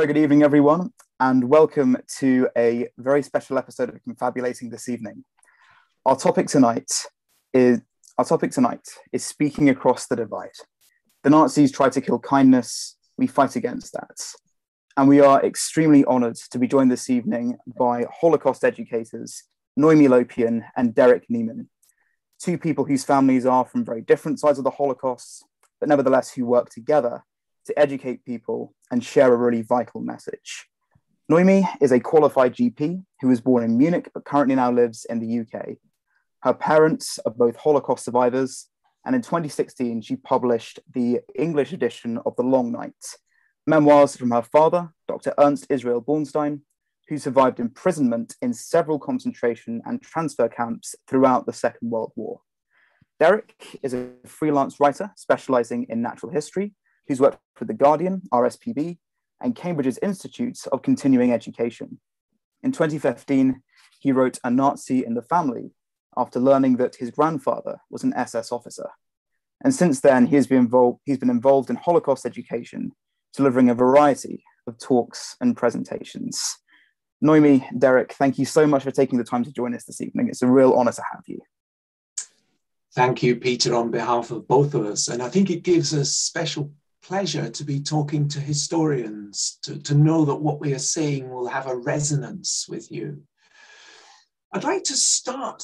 Very good evening, everyone, and welcome to a very special episode of Confabulating this evening. Our topic tonight is our topic tonight is speaking across the divide. The Nazis tried to kill kindness, we fight against that. And we are extremely honored to be joined this evening by Holocaust educators Noemi Lopian and Derek Niemann, two people whose families are from very different sides of the Holocaust, but nevertheless who work together to educate people and share a really vital message. Noemi is a qualified GP who was born in Munich but currently now lives in the UK. Her parents are both Holocaust survivors, and in 2016, she published the English edition of The Long Night, memoirs from her father, Dr. Ernst Israel Bornstein, who survived imprisonment in several concentration and transfer camps throughout the Second World War. Derek is a freelance writer specializing in natural history who's worked for The Guardian, RSPB, and Cambridge's Institutes of Continuing Education. In 2015, he wrote A Nazi in the Family after learning that his grandfather was an SS officer. And since then, he has been involved, he's been involved in Holocaust education, delivering a variety of talks and presentations. Noemi, Derek, thank you so much for taking the time to join us this evening. It's a real honor to have you. Thank you, Peter, on behalf of both of us. And I think it gives us special pleasure to be talking to historians, to, to know that what we are saying will have a resonance with you. I'd like to start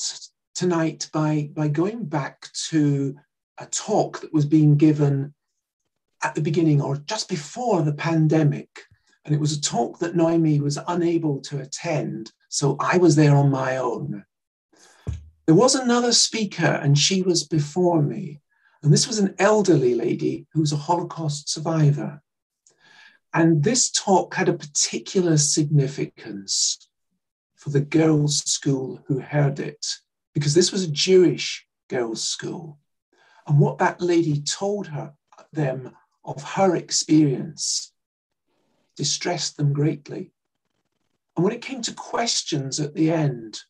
tonight by, by going back to a talk that was being given at the beginning or just before the pandemic. And it was a talk that Noemi was unable to attend, so I was there on my own. There was another speaker, and she was before me. And this was an elderly lady who was a Holocaust survivor. And this talk had a particular significance for the girls' school who heard it, because this was a Jewish girls' school. And what that lady told her, them of her experience distressed them greatly. And when it came to questions at the end,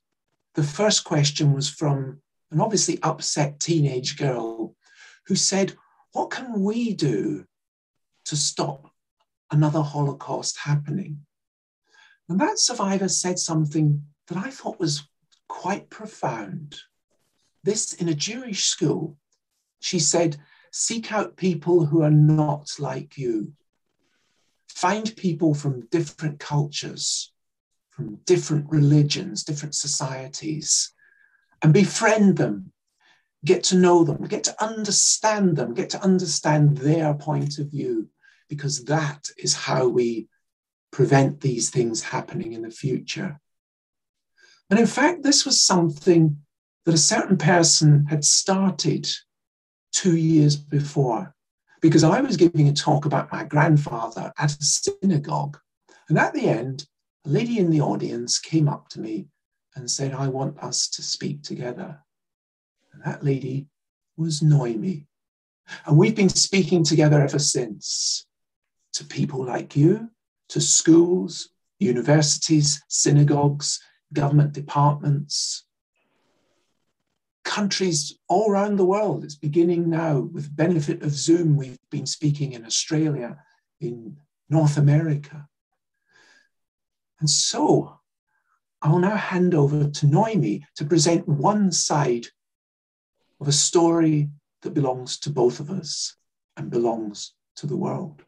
the first question was from an obviously upset teenage girl who said, What can we do to stop another Holocaust happening? And that survivor said something that I thought was quite profound. This in a Jewish school, she said, Seek out people who are not like you. Find people from different cultures, from different religions, different societies, and befriend them get to know them, get to understand them, get to understand their point of view, because that is how we prevent these things happening in the future. And in fact, this was something that a certain person had started two years before, because I was giving a talk about my grandfather at a synagogue. And at the end, a lady in the audience came up to me and said, I want us to speak together. That lady was Noemi. And we've been speaking together ever since to people like you, to schools, universities, synagogues, government departments, countries all around the world. It's beginning now with benefit of Zoom. We've been speaking in Australia, in North America. And so I'll now hand over to Noemi to present one side of a story that belongs to both of us and belongs to the world.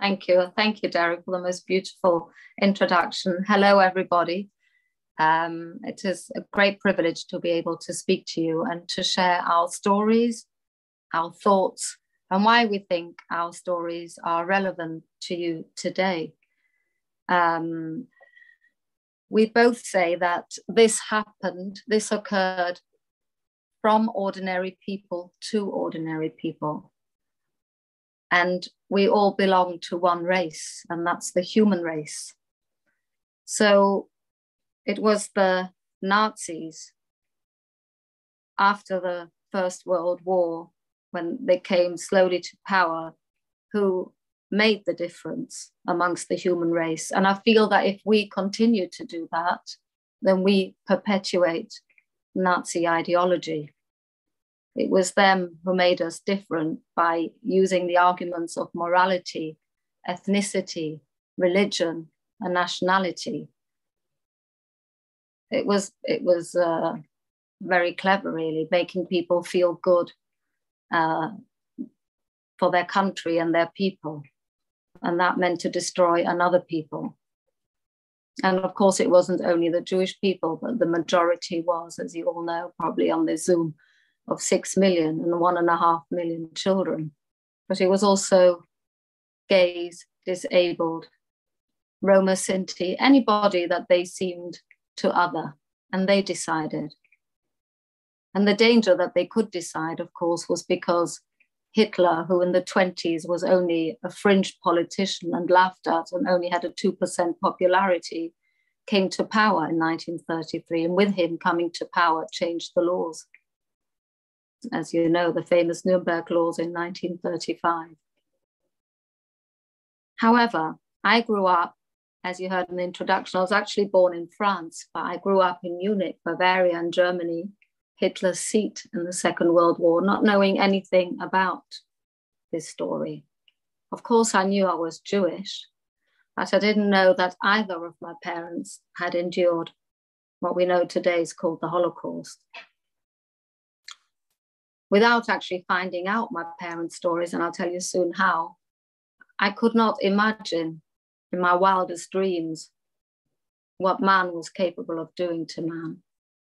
Thank you. Thank you, Derek, for the most beautiful introduction. Hello, everybody. Um, it is a great privilege to be able to speak to you and to share our stories, our thoughts, and why we think our stories are relevant to you today. Um, we both say that this happened, this occurred from ordinary people to ordinary people. And we all belong to one race, and that's the human race. So it was the Nazis after the First World War, when they came slowly to power, who made the difference amongst the human race. And I feel that if we continue to do that, then we perpetuate Nazi ideology. It was them who made us different by using the arguments of morality ethnicity, religion, and nationality. It was it was uh, very clever, really, making people feel good uh, for their country and their people, and that meant to destroy another people. And of course, it wasn't only the Jewish people, but the majority was, as you all know, probably on the Zoom, of six million and one and a half million children. But it was also gays, disabled, Roma Sinti, anybody that they seemed to other, and they decided. And the danger that they could decide, of course, was because Hitler, who in the 20s was only a fringe politician and laughed at and only had a 2% popularity, came to power in 1933. And with him coming to power, changed the laws. As you know, the famous Nuremberg laws in 1935. However, I grew up, as you heard in the introduction, I was actually born in France, but I grew up in Munich, Bavaria, and Germany Hitler's seat in the Second World War, not knowing anything about this story. Of course, I knew I was Jewish, but I didn't know that either of my parents had endured what we know today is called the Holocaust. Without actually finding out my parents' stories, and I'll tell you soon how, I could not imagine in my wildest dreams what man was capable of doing to man.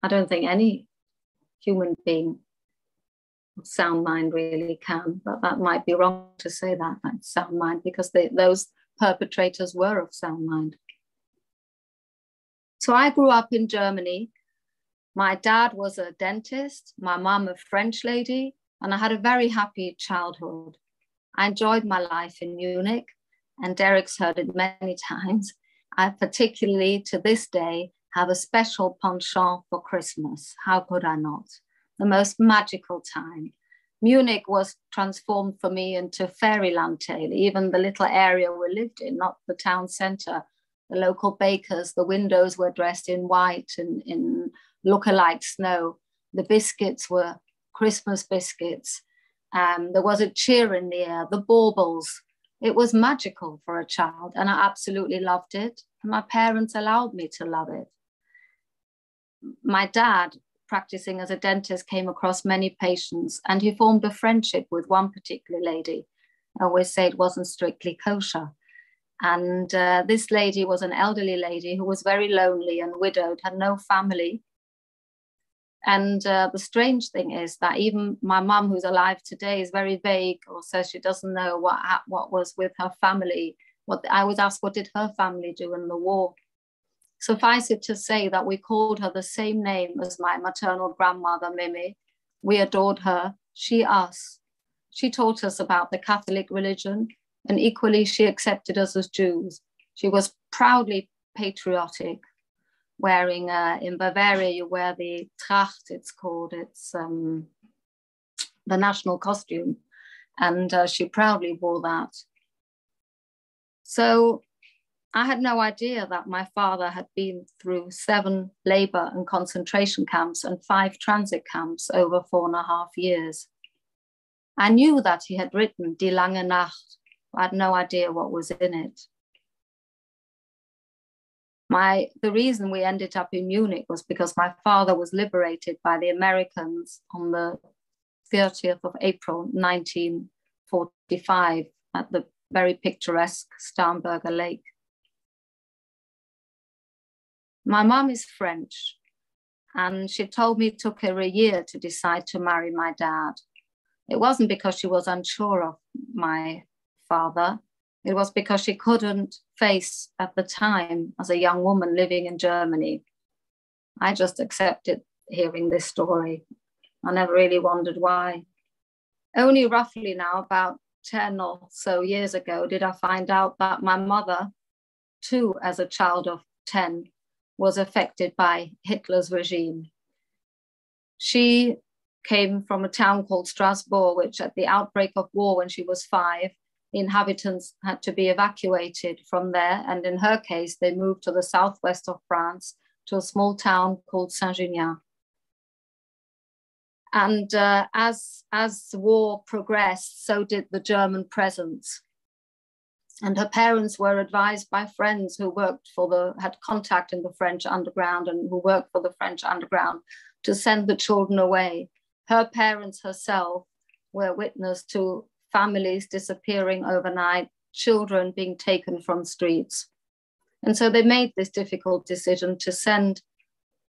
I don't think any human being of sound mind really can, but that might be wrong to say that, that sound mind, because they, those perpetrators were of sound mind. So I grew up in Germany. My dad was a dentist, my mom a French lady, and I had a very happy childhood. I enjoyed my life in Munich, and Derek's heard it many times. I particularly to this day have a special penchant for Christmas. How could I not? The most magical time. Munich was transformed for me into fairyland tale, even the little area we lived in, not the town center. The local bakers, the windows were dressed in white and in look-alike snow. The biscuits were Christmas biscuits. Um, there was a cheer in the air, the baubles. It was magical for a child, and I absolutely loved it. My parents allowed me to love it my dad, practicing as a dentist, came across many patients and he formed a friendship with one particular lady. I always say it wasn't strictly kosher. And uh, this lady was an elderly lady who was very lonely and widowed, had no family. And uh, the strange thing is that even my mum, who's alive today, is very vague or says she doesn't know what, what was with her family. What I was asked, what did her family do in the war? Suffice it to say that we called her the same name as my maternal grandmother, Mimi. We adored her, she us. She taught us about the Catholic religion, and equally, she accepted us as Jews. She was proudly patriotic, wearing uh, in Bavaria, you wear the Tracht, it's called, it's um, the national costume. And uh, she proudly wore that. So I had no idea that my father had been through seven labor and concentration camps and five transit camps over four and a half years. I knew that he had written Die Lange Nacht. I had no idea what was in it. My, the reason we ended up in Munich was because my father was liberated by the Americans on the 30th of April 1945 at the very picturesque Starnberger Lake. My mom is French, and she told me it took her a year to decide to marry my dad. It wasn't because she was unsure of my father, it was because she couldn't face at the time, as a young woman living in Germany. I just accepted hearing this story. I never really wondered why. Only roughly now, about 10 or so years ago, did I find out that my mother, too, as a child of 10, was affected by Hitler's regime. She came from a town called Strasbourg, which at the outbreak of war when she was five, the inhabitants had to be evacuated from there. And in her case, they moved to the southwest of France to a small town called Saint-Junien. And uh, as, as the war progressed, so did the German presence. And her parents were advised by friends who worked for the, had contact in the French underground and who worked for the French underground to send the children away. Her parents herself were witness to families disappearing overnight, children being taken from streets. And so they made this difficult decision to send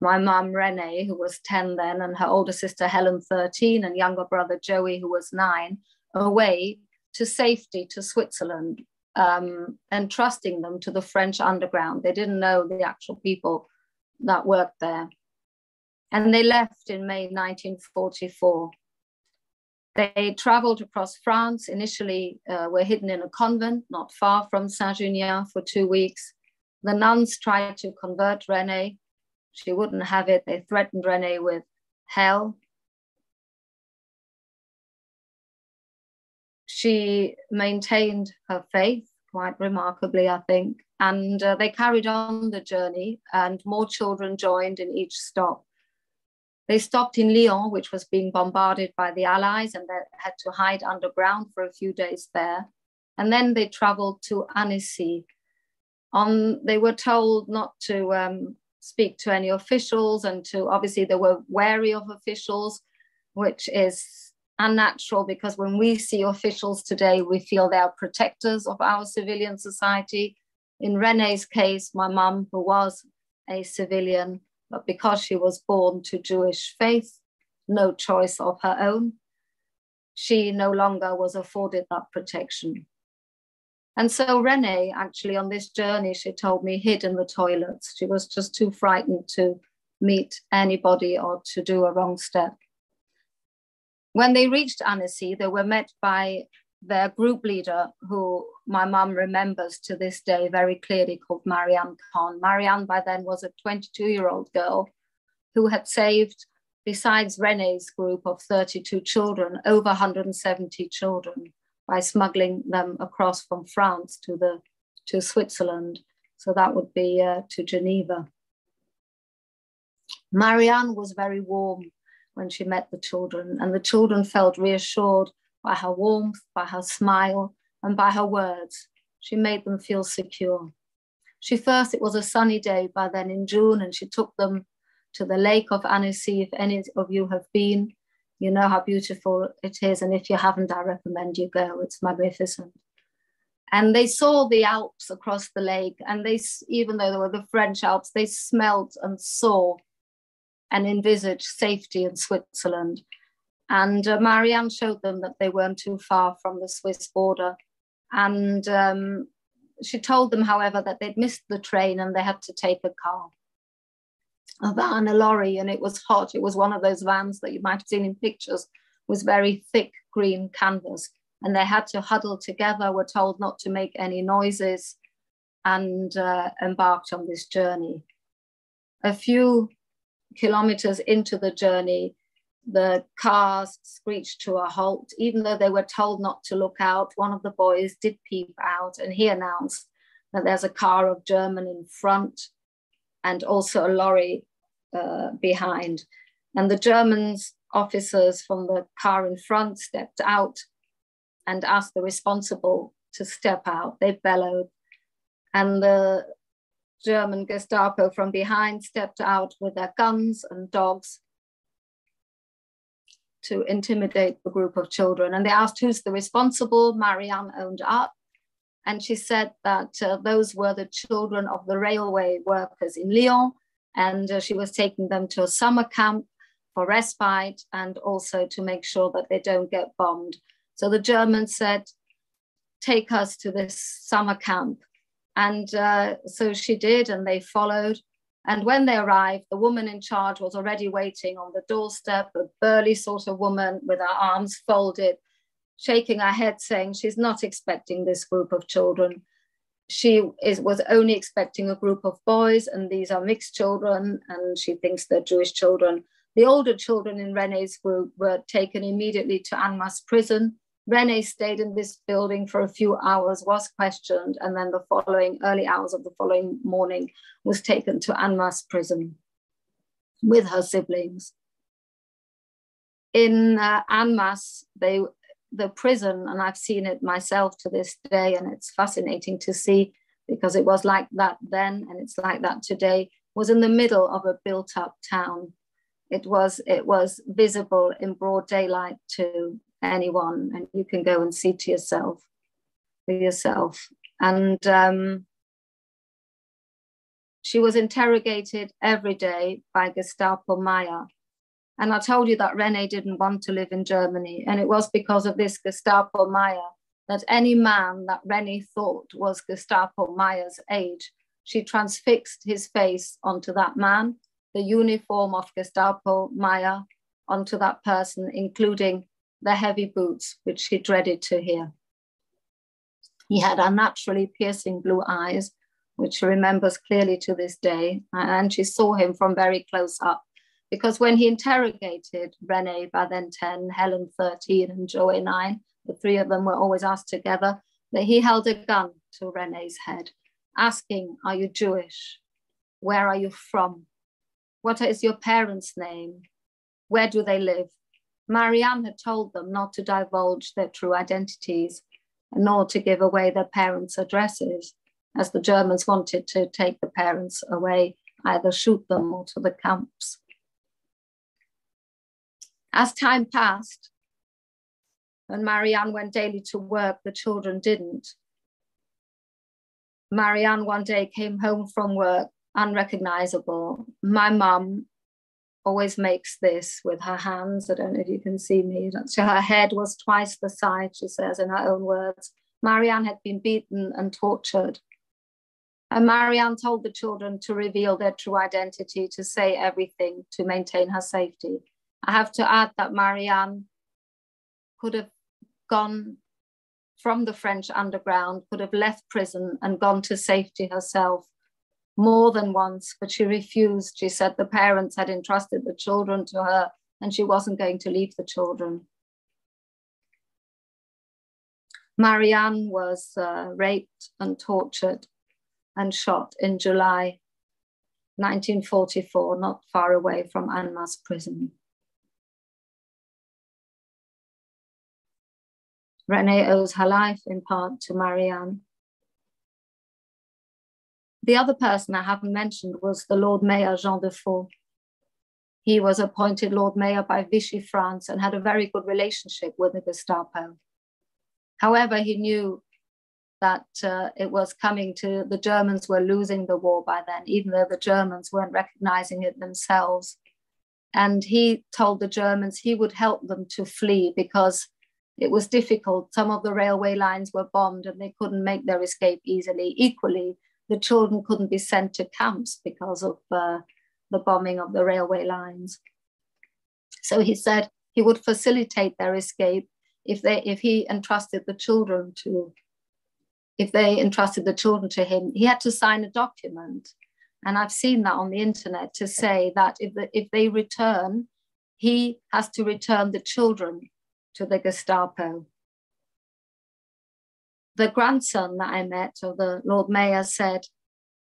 my mum, Renee, who was 10 then, and her older sister, Helen, 13, and younger brother, Joey, who was nine, away to safety to Switzerland um, and trusting them to the French underground. They didn't know the actual people that worked there. And they left in May 1944. They traveled across France, initially uh, were hidden in a convent not far from Saint-Junien for two weeks. The nuns tried to convert Renee. She wouldn't have it. They threatened Renee with hell. She maintained her faith quite remarkably, I think. And uh, they carried on the journey, and more children joined in each stop. They stopped in Lyon, which was being bombarded by the Allies, and they had to hide underground for a few days there. And then they traveled to Annecy. On, they were told not to um, speak to any officials, and to obviously they were wary of officials, which is unnatural because when we see officials today, we feel they are protectors of our civilian society. In Renee's case, my mum, who was a civilian, but because she was born to Jewish faith, no choice of her own, she no longer was afforded that protection. And so Renee, actually, on this journey, she told me, hid in the toilets. She was just too frightened to meet anybody or to do a wrong step. When they reached Annecy, they were met by their group leader, who my mum remembers to this day very clearly, called Marianne Cohn. Marianne, by then, was a 22 year old girl who had saved, besides Rene's group of 32 children, over 170 children by smuggling them across from France to, the, to Switzerland. So that would be uh, to Geneva. Marianne was very warm when she met the children, and the children felt reassured by her warmth, by her smile, and by her words. She made them feel secure. She first, it was a sunny day by then in June, and she took them to the lake of Annecy. If any of you have been, you know how beautiful it is. And if you haven't, I recommend you go. It's magnificent. And they saw the Alps across the lake, and they, even though they were the French Alps, they smelt and saw and envisaged safety in Switzerland. And uh, Marianne showed them that they weren't too far from the Swiss border. And um, she told them, however, that they'd missed the train and they had to take a car, a van, a lorry, and it was hot. It was one of those vans that you might have seen in pictures, was very thick green canvas. And they had to huddle together, were told not to make any noises, and uh, embarked on this journey. A few kilometers into the journey, the cars screeched to a halt. Even though they were told not to look out, one of the boys did peep out and he announced that there's a car of German in front and also a lorry uh, behind. And the Germans officers from the car in front stepped out and asked the responsible to step out. They bellowed. And the German Gestapo from behind stepped out with their guns and dogs to intimidate the group of children. And they asked who's the responsible. Marianne owned up. And she said that uh, those were the children of the railway workers in Lyon. And uh, she was taking them to a summer camp for respite and also to make sure that they don't get bombed. So the Germans said, Take us to this summer camp. And uh, so she did, and they followed. And when they arrived, the woman in charge was already waiting on the doorstep, a burly sort of woman with her arms folded, shaking her head, saying she's not expecting this group of children. She is, was only expecting a group of boys, and these are mixed children, and she thinks they're Jewish children. The older children in Renee's group were taken immediately to Annemasse prison, Renee stayed in this building for a few hours, was questioned, and then the following early hours of the following morning was taken to Annemasse prison with her siblings. In uh, Annemasse, they the prison, and I've seen it myself to this day, and it's fascinating to see because it was like that then and it's like that today, was in the middle of a built up town. It was, it was visible in broad daylight to anyone, and you can go and see to yourself for yourself. And um, she was interrogated every day by Gestapo Meyer. And I told you that Rene didn't want to live in Germany. And it was because of this Gestapo Meyer that any man that Rene thought was Gestapo Meyer's age, she transfixed his face onto that man, the uniform of Gestapo Meyer onto that person, including the heavy boots, which she dreaded to hear. He had unnaturally piercing blue eyes, which she remembers clearly to this day, and she saw him from very close up. Because when he interrogated Rene, by then 10, Helen 13, and Joey 9, the three of them were always asked together, that he held a gun to Rene's head, asking, Are you Jewish? Where are you from? What is your parents' name? Where do they live? Marianne had told them not to divulge their true identities, nor to give away their parents' addresses, as the Germans wanted to take the parents away, either shoot them or to the camps. As time passed, and Marianne went daily to work, the children didn't. Marianne one day came home from work unrecognizable. My mum always makes this with her hands. I don't know if you can see me. Her head was twice the size, she says in her own words. Marianne had been beaten and tortured. And Marianne told the children to reveal their true identity, to say everything to maintain her safety. I have to add that Marianne could have gone from the French underground, could have left prison and gone to safety herself more than once, but she refused. She said the parents had entrusted the children to her and she wasn't going to leave the children. Marianne was uh, raped and tortured and shot in July 1944, not far away from Annemasse prison. Renee owes her life in part to Marianne. The other person I haven't mentioned was the Lord Mayor Jean Deffaugt. He was appointed Lord Mayor by Vichy France and had a very good relationship with the Gestapo. However, he knew that uh, it was coming to the Germans were losing the war by then, even though the Germans weren't recognizing it themselves. And he told the Germans he would help them to flee because it was difficult. Some of the railway lines were bombed and they couldn't make their escape easily. Equally, the children couldn't be sent to camps because of uh, the bombing of the railway lines. So he said he would facilitate their escape if they if he entrusted the children to if they entrusted the children to him. He had to sign a document. And i've seen that on the internet to say that if, the, if they return he has to return the children to the gestapo the grandson that i met of the lord mayor said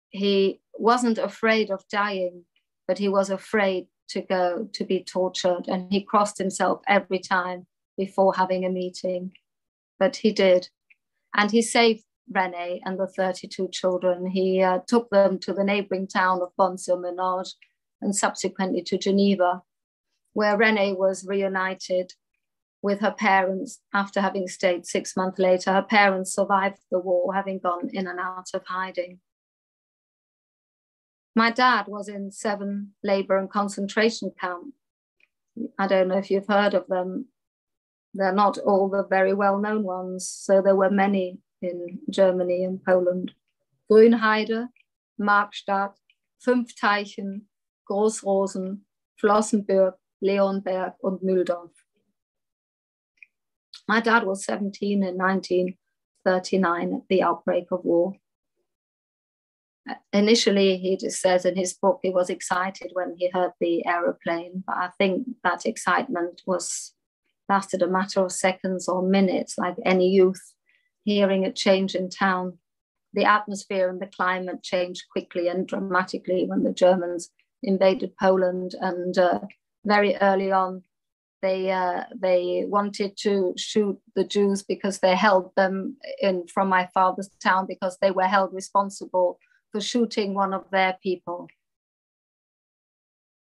he wasn't afraid of dying but he was afraid to go to be tortured and he crossed himself every time before having a meeting, but he did. And he saved Rene and the 32 children. He uh, took them to the neighboring town of Bonne-sur-Menoge and subsequently to Geneva, where Rene was reunited with her parents after having stayed six months later. Her parents survived the war, having gone in and out of hiding. My dad was in seven labor and concentration camps. I don't know if you've heard of them. They're not all the very well known ones. So there were many in Germany and Poland. Grünheide, Markstadt, Fünfteichen, Großrosen, Flossenbürg, Leonberg, and Mühldorf. My dad was 17 in 1939 at the outbreak of war. Initially, he just says in his book he was excited when he heard the aeroplane, but I think that excitement was lasted a matter of seconds or minutes, like any youth hearing a change in town. The atmosphere and the climate changed quickly and dramatically when the Germans invaded Poland. And uh, very early on, they uh, they wanted to shoot the Jews because they held them in from my father's town because they were held responsible for shooting one of their people.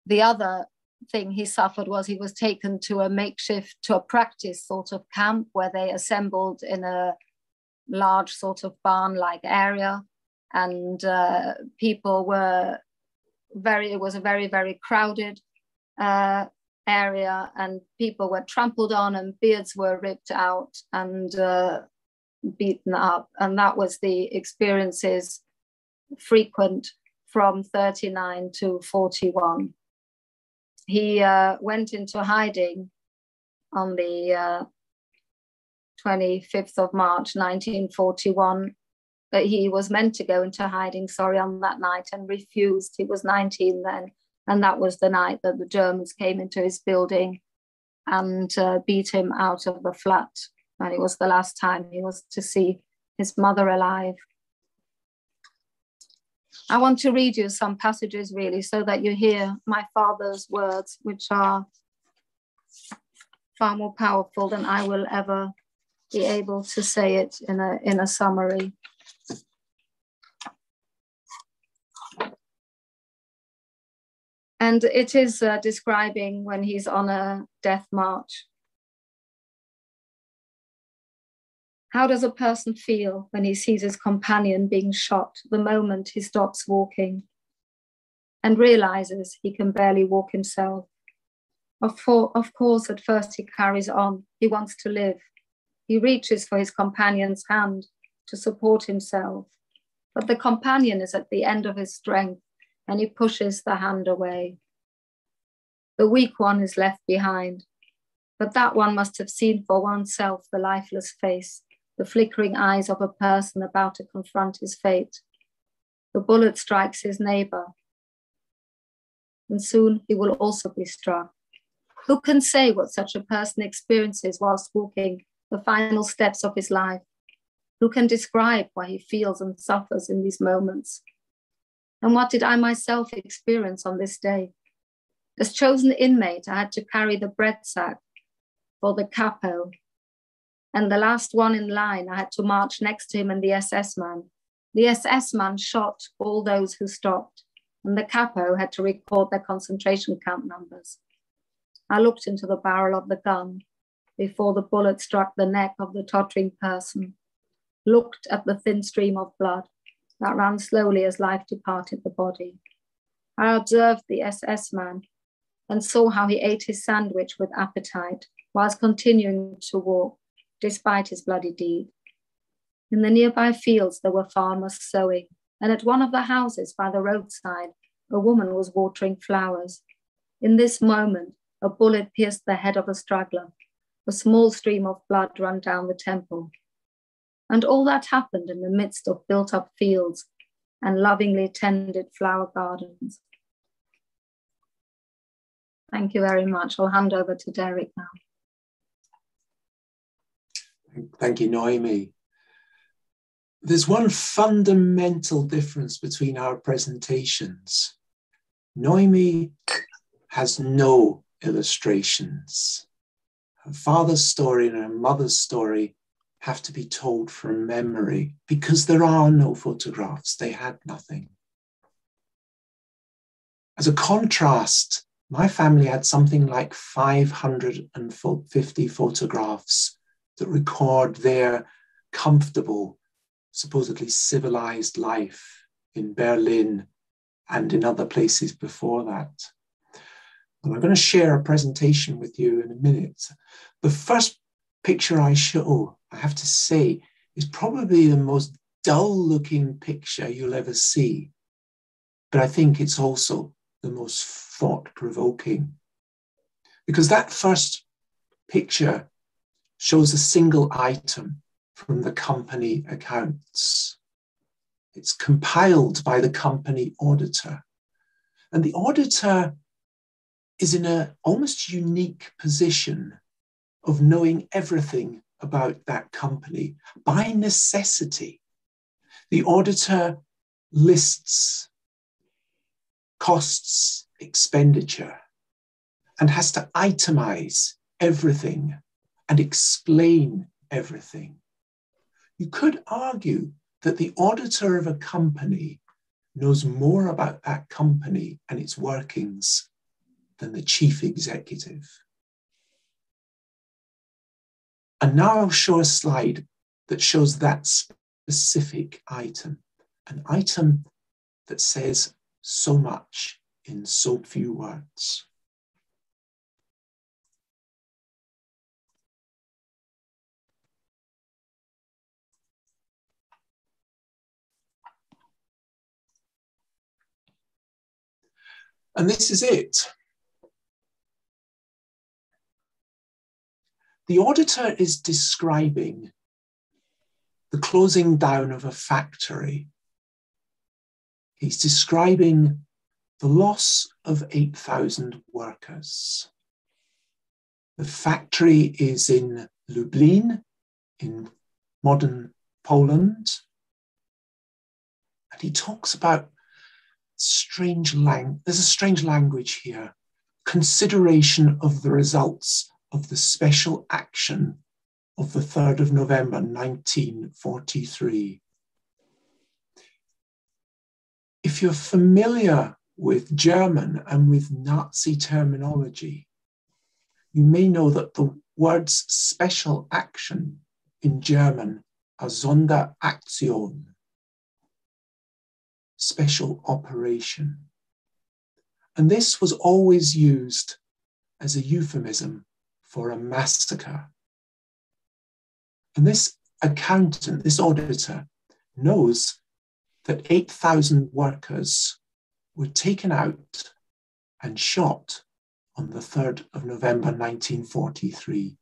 The other thing he suffered was he was taken to a makeshift to a practice sort of camp where they assembled in a large sort of barn like area and uh, people were very it was a very very crowded uh, area and people were trampled on and beards were ripped out and uh, beaten up. And that was the experiences frequent from 39 to 41 he uh, went into hiding on the uh, 25th of march 1941 but he was meant to go into hiding sorry on that night and refused. He was 19 then and that was the night that the Germans came into his building and uh, beat him out of the flat. And it was the last time he was to see his mother alive. I want to read you some passages really so that you hear my father's words, which are far more powerful than I will ever be able to say it in a, in a summary. And it is uh, describing when he's on a death march. How does a person feel when he sees his companion being shot the moment he stops walking and realizes he can barely walk himself? Of, for, of course, at first he carries on. He wants to live. He reaches for his companion's hand to support himself. But the companion is at the end of his strength and he pushes the hand away. The weak one is left behind, but that one must have seen for oneself the lifeless face, the flickering eyes of a person about to confront his fate. The bullet strikes his neighbor, and soon he will also be struck. Who can say what such a person experiences whilst walking the final steps of his life? Who can describe why he feels and suffers in these moments? And what did I myself experience on this day? As chosen inmate, I had to carry the bread sack for the capo. And the last one in line, I had to march next to him and the SS man. The SS man shot all those who stopped, and the capo had to record their concentration camp numbers. I looked into the barrel of the gun before the bullet struck the neck of the tottering person, looked at the thin stream of blood, that ran slowly as life departed the body. I observed the SS man and saw how he ate his sandwich with appetite whilst continuing to walk despite his bloody deed. In the nearby fields, there were farmers sowing, and at one of the houses by the roadside, a woman was watering flowers. In this moment, a bullet pierced the head of a straggler. A small stream of blood ran down the temple. And all that happened in the midst of built up fields and lovingly tended flower gardens. Thank you very much. I'll hand over to Derek now. Thank you, Noemi. There's one fundamental difference between our presentations. Noemi has no illustrations. Her father's story and her mother's story have to be told from memory because there are no photographs. They had nothing. As a contrast, my family had something like 550 photographs that record their comfortable, supposedly civilized life in Berlin and in other places before that. And I'm going to share a presentation with you in a minute. The first picture I show, I have to say, is probably the most dull looking picture you'll ever see. But I think it's also the most thought provoking. Because that first picture shows a single item from the company accounts. It's compiled by the company auditor. And the auditor is in an almost unique position of knowing everything about that company by necessity. The auditor lists costs, expenditure, and has to itemize everything and explain everything. You could argue that the auditor of a company knows more about that company and its workings than the chief executive. And now I'll show a slide that shows that specific item, an item that says so much in so few words. And this is it. The auditor is describing the closing down of a factory. He's describing the loss of 8,000 workers. The factory is in Lublin, in modern Poland. And he talks about strange language. there's a strange language here consideration of the results of the special action of the 3rd of November 1943 if you're familiar with German and with Nazi terminology you may know that the words special action in German are Sonderaktion special operation. And this was always used as a euphemism for a massacre. And this accountant, this auditor, knows that 8,000 workers were taken out and shot on the 3rd of November 1943.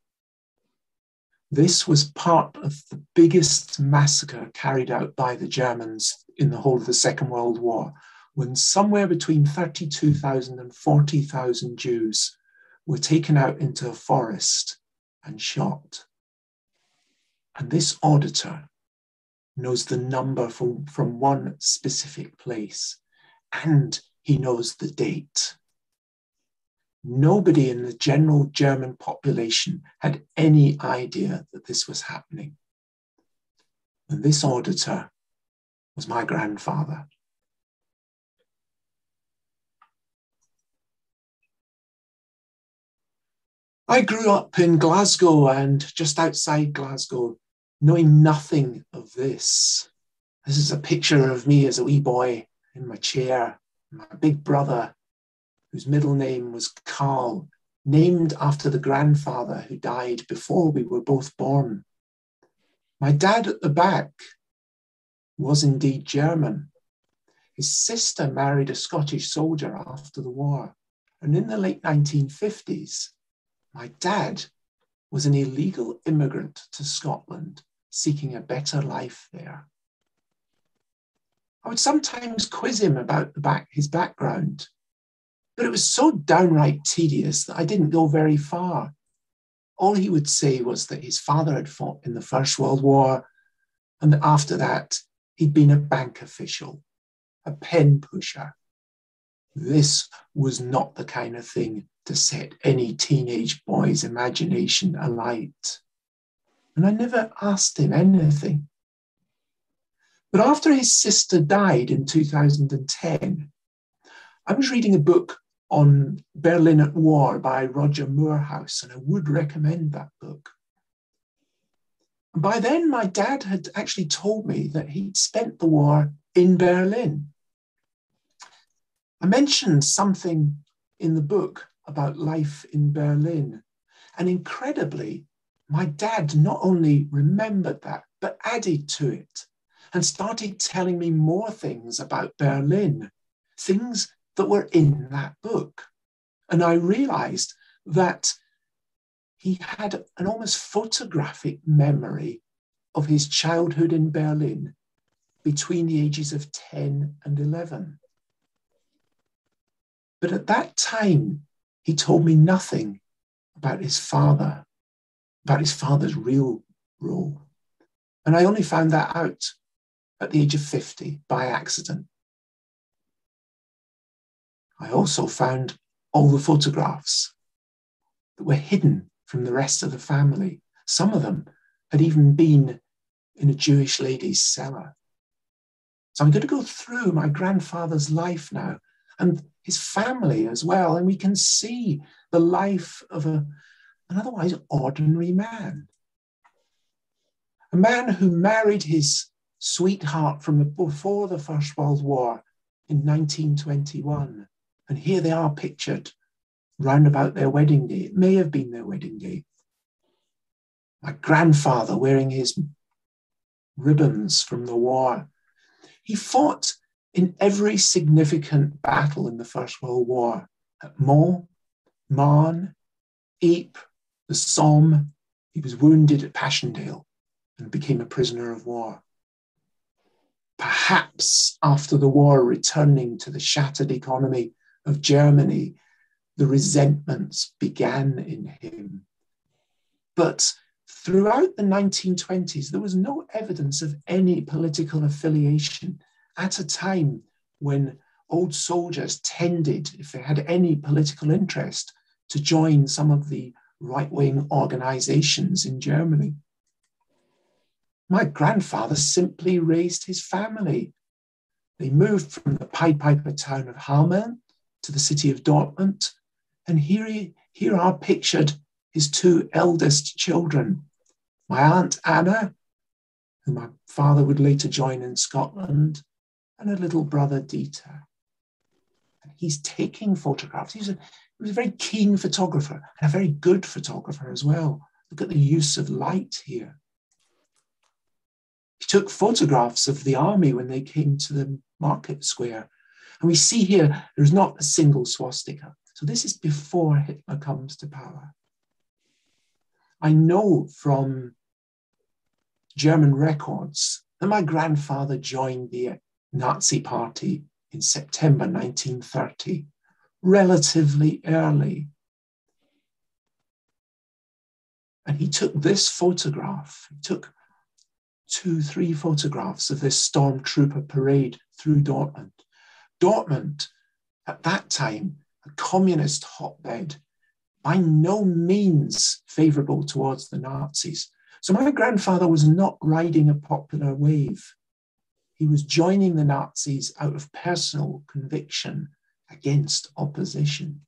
This was part of the biggest massacre carried out by the Germans in the whole of the Second World War, when somewhere between 32,000 and 40,000 Jews were taken out into a forest and shot. And this auditor knows the number from, from one specific place, and he knows the date. Nobody in the general German population had any idea that this was happening. And this auditor was my grandfather. I grew up in Glasgow and just outside Glasgow, knowing nothing of this. This is a picture of me as a wee boy in my chair, my big brother whose middle name was Carl, named after the grandfather who died before we were both born. My dad at the back was indeed German. His sister married a Scottish soldier after the war. And in the late 1950s, my dad was an illegal immigrant to Scotland seeking a better life there. I would sometimes quiz him about back, his background, but it was so downright tedious that I didn't go very far. All he would say was that his father had fought in the First World War, and that after that, he'd been a bank official, a pen pusher. This was not the kind of thing to set any teenage boy's imagination alight. And I never asked him anything. But after his sister died in 2010, I was reading a book on Berlin at War by Roger Moorhouse, and I would recommend that book. by then, my dad had actually told me that he'd spent the war in Berlin. I mentioned something in the book about life in Berlin, and incredibly, my dad not only remembered that, but added to it and started telling me more things about Berlin, things that were in that book. And I realized that he had an almost photographic memory of his childhood in Berlin between the ages of 10 and 11. But at that time, he told me nothing about his father, about his father's real role. And I only found that out at the age of 50 by accident. I also found all the photographs that were hidden from the rest of the family. Some of them had even been in a Jewish lady's cellar. So I'm going to go through my grandfather's life now and his family as well, and we can see the life of a, an otherwise ordinary man. A man who married his sweetheart from before the First World War in 1921. And here they are pictured round about their wedding day. It may have been their wedding day. My grandfather wearing his ribbons from the war. He fought in every significant battle in the First World War at Mons, Marne, Ypres, the Somme. He was wounded at Passchendaele and became a prisoner of war. Perhaps after the war, returning to the shattered economy of Germany, the resentments began in him. But throughout the 1920s, there was no evidence of any political affiliation at a time when old soldiers tended, if they had any political interest, to join some of the right wing organizations in Germany. My grandfather simply raised his family. They moved from the Pied Piper town of Hameln to the city of Dortmund. And here, he, here are pictured his two eldest children my Aunt Anna, who my father would later join in Scotland, and a little brother Dieter. And he's taking photographs. He's a, he was a very keen photographer and a very good photographer as well. Look at the use of light here. He took photographs of the army when they came to the market square. And we see here there's not a single swastika. So this is before Hitler comes to power. I know from German records that my grandfather joined the Nazi Party in September 1930, relatively early. And he took this photograph, he took two, three photographs of this stormtrooper parade through Dortmund. Dortmund, at that time, a communist hotbed, by no means favorable towards the Nazis. So my grandfather was not riding a popular wave. He was joining the Nazis out of personal conviction against opposition.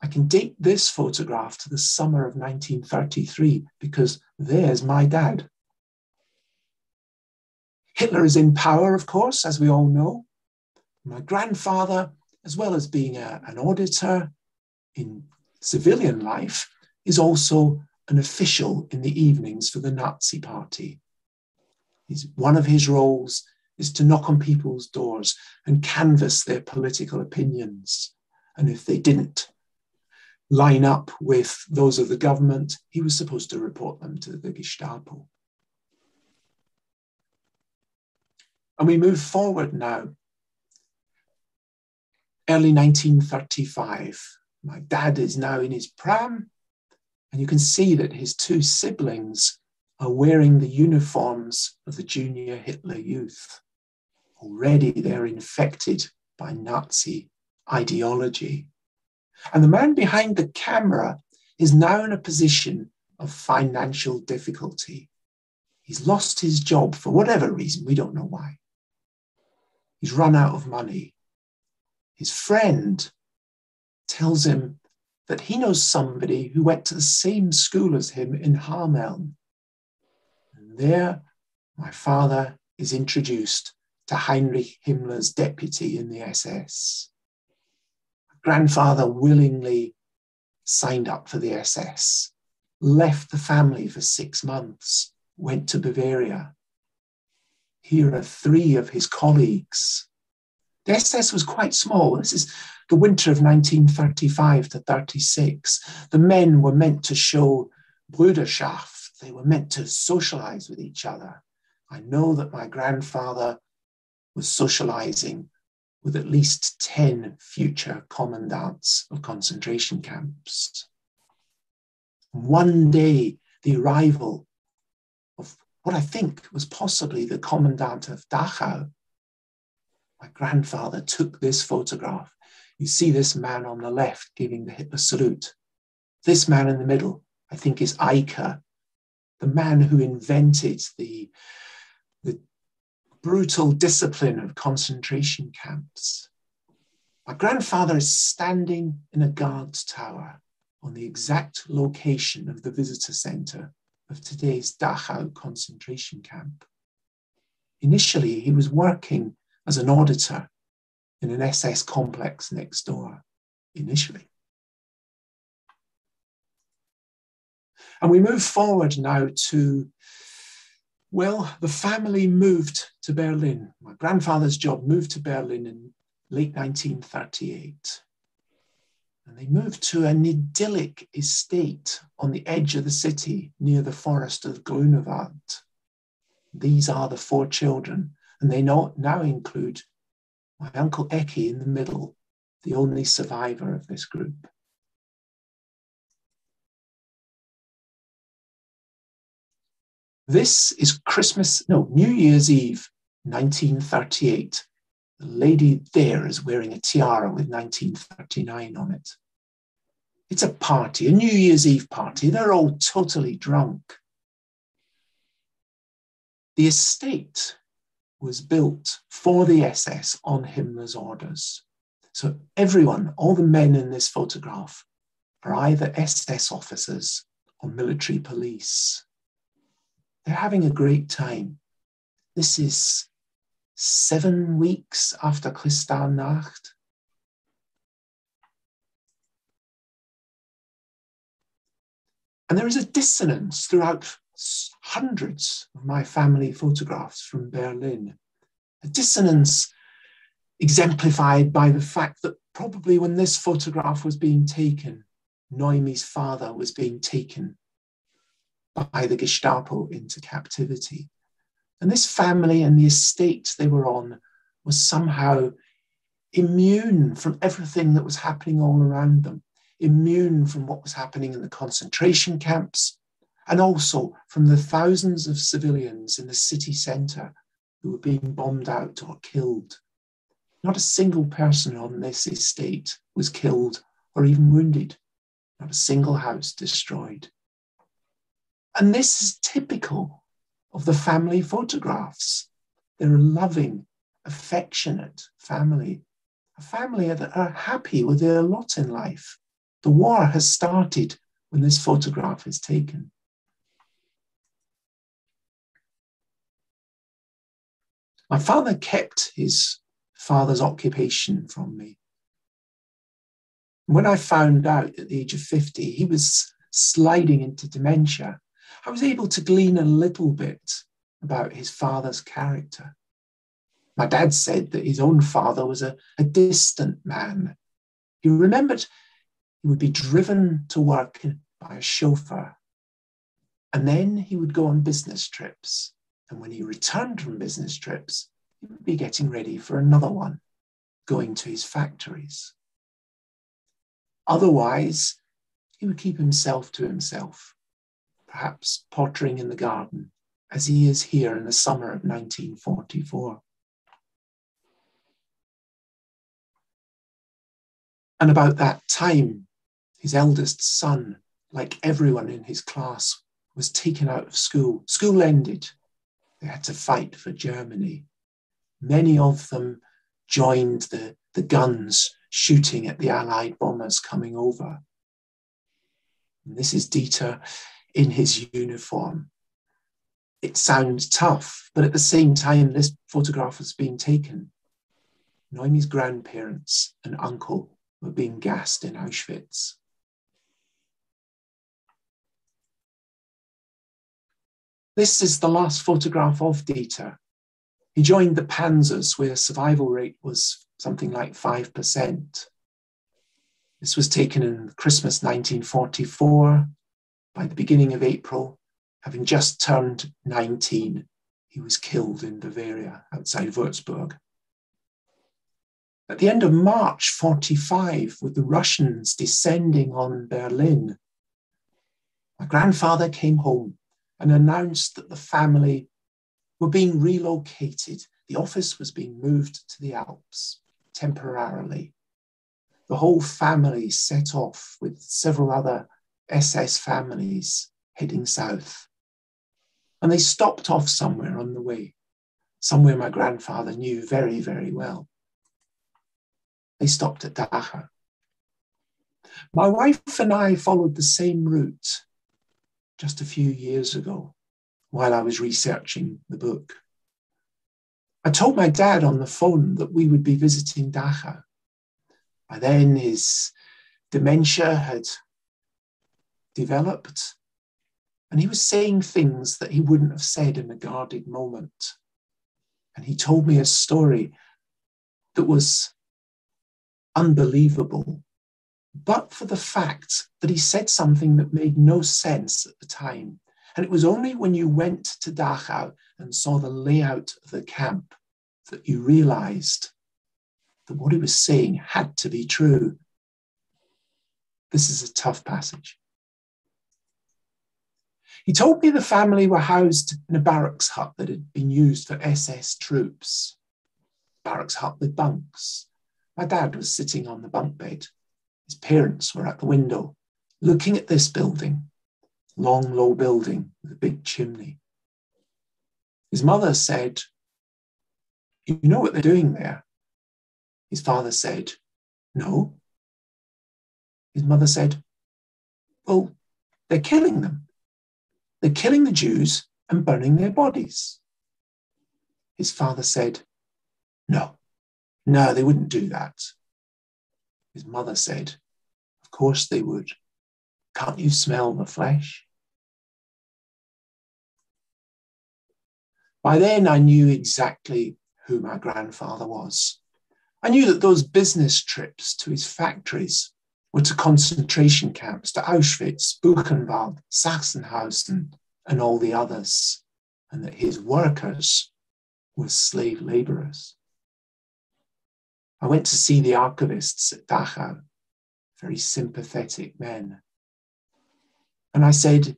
I can date this photograph to the summer of 1933 because there's my dad. Hitler is in power, of course, as we all know. My grandfather, as well as being a, an auditor in civilian life, is also an official in the evenings for the Nazi Party. His, one of his roles is to knock on people's doors and canvass their political opinions. And if they didn't line up with those of the government, he was supposed to report them to the Gestapo. And we move forward now. Early 1935. My dad is now in his pram, and you can see that his two siblings are wearing the uniforms of the junior Hitler youth. Already they're infected by Nazi ideology. And the man behind the camera is now in a position of financial difficulty. He's lost his job for whatever reason, we don't know why. He's run out of money. His friend tells him that he knows somebody who went to the same school as him in Hameln. And there, my father is introduced to Heinrich Himmler's deputy in the SS grandfather willingly signed up for the SS, left the family for six months, went to Bavaria. Here are three of his colleagues. The SS was quite small. This is the winter of 1935 to 36. The men were meant to show Bruderschaft, they were meant to socialize with each other. I know that my grandfather was socializing with at least 10 future commandants of concentration camps. One day, the arrival of what I think was possibly the commandant of Dachau, my grandfather took this photograph. You see this man on the left giving the Hitler salute. This man in the middle, I think, is Eicke, the man who invented the, the brutal discipline of concentration camps. My grandfather is standing in a guard's tower on the exact location of the visitor center of today's Dachau concentration camp. Initially, he was working as an auditor in an SS complex next door, initially. And we move forward now to, well, the family moved to Berlin. My grandfather's job moved to Berlin in late 1938. And they moved to an idyllic estate on the edge of the city near the forest of Grunewald. These are the four children, and they now include my uncle Eki in the middle, the only survivor of this group. This is Christmas, no, New Year's Eve, 1938. The lady there is wearing a tiara with 1939 on it. It's a party, a New Year's Eve party. They're all totally drunk. The estate was built for the SS on Himmler's orders. So everyone, all the men in this photograph, are either SS officers or military police. They're having a great time. This is seven weeks after Kristallnacht. And there is a dissonance throughout hundreds of my family photographs from Berlin. A dissonance exemplified by the fact that probably when this photograph was being taken, Noemi's father was being taken by the Gestapo into captivity. And this family and the estate they were on was somehow immune from everything that was happening all around them, immune from what was happening in the concentration camps, and also from the thousands of civilians in the city centre who were being bombed out or killed. Not a single person on this estate was killed or even wounded, not a single house destroyed. And this is typical of the family photographs. They're a loving, affectionate family, a family that are happy with their lot in life. The war has started when this photograph is taken. My father kept his father's occupation from me. When I found out at the age of 50 he was sliding into dementia, I was able to glean a little bit about his father's character. My dad said that his own father was a, a distant man. He remembered he would be driven to work by a chauffeur, and then he would go on business trips. And when he returned from business trips, he would be getting ready for another one, going to his factories. Otherwise, he would keep himself to himself, perhaps pottering in the garden, as he is here in the summer of 1944. And about that time, his eldest son, like everyone in his class, was taken out of school. School ended. They had to fight for Germany. Many of them joined the, the guns shooting at the Allied bombers coming over. And this is Dieter in his uniform. It sounds tough, but at the same time, this photograph was being taken. Noemi's grandparents and uncle were being gassed in Auschwitz. This is the last photograph of Dieter. He joined the Panzers, where survival rate was something like 5%. This was taken in Christmas 1944. By the beginning of April, having just turned 19, he was killed in Bavaria outside Würzburg. At the end of March 45, with the Russians descending on Berlin, my grandfather came home and announced that the family were being relocated. The office was being moved to the Alps temporarily. the whole family set off with several other SS families heading south. And they stopped off somewhere on the way, somewhere my grandfather knew very, very well. They stopped at Dachau. My wife and I followed the same route just a few years ago while I was researching the book. I told my dad on the phone that we would be visiting Dachau. By then, his dementia had developed, and he was saying things that he wouldn't have said in a guarded moment. And he told me a story that was unbelievable, but for the fact that he said something that made no sense at the time. And it was only when you went to Dachau and saw the layout of the camp that you realized that what he was saying had to be true. This is a tough passage. He told me the family were housed in a barracks hut that had been used for SS troops. Barracks hut with bunks. My dad was sitting on the bunk bed. His parents were at the window, looking at this building, long, low building with a big chimney. His mother said, You know what they're doing there? His father said, No. His mother said, Well, they're killing them. They're killing the Jews and burning their bodies. His father said, No. No, they wouldn't do that. His mother said, Of course they would. Can't you smell the flesh? By then, I knew exactly who my grandfather was. I knew that those business trips to his factories were to concentration camps, to Auschwitz, Buchenwald, Sachsenhausen, and all the others, and that his workers were slave laborers. I went to see the archivists at Dachau, very sympathetic men. And I said,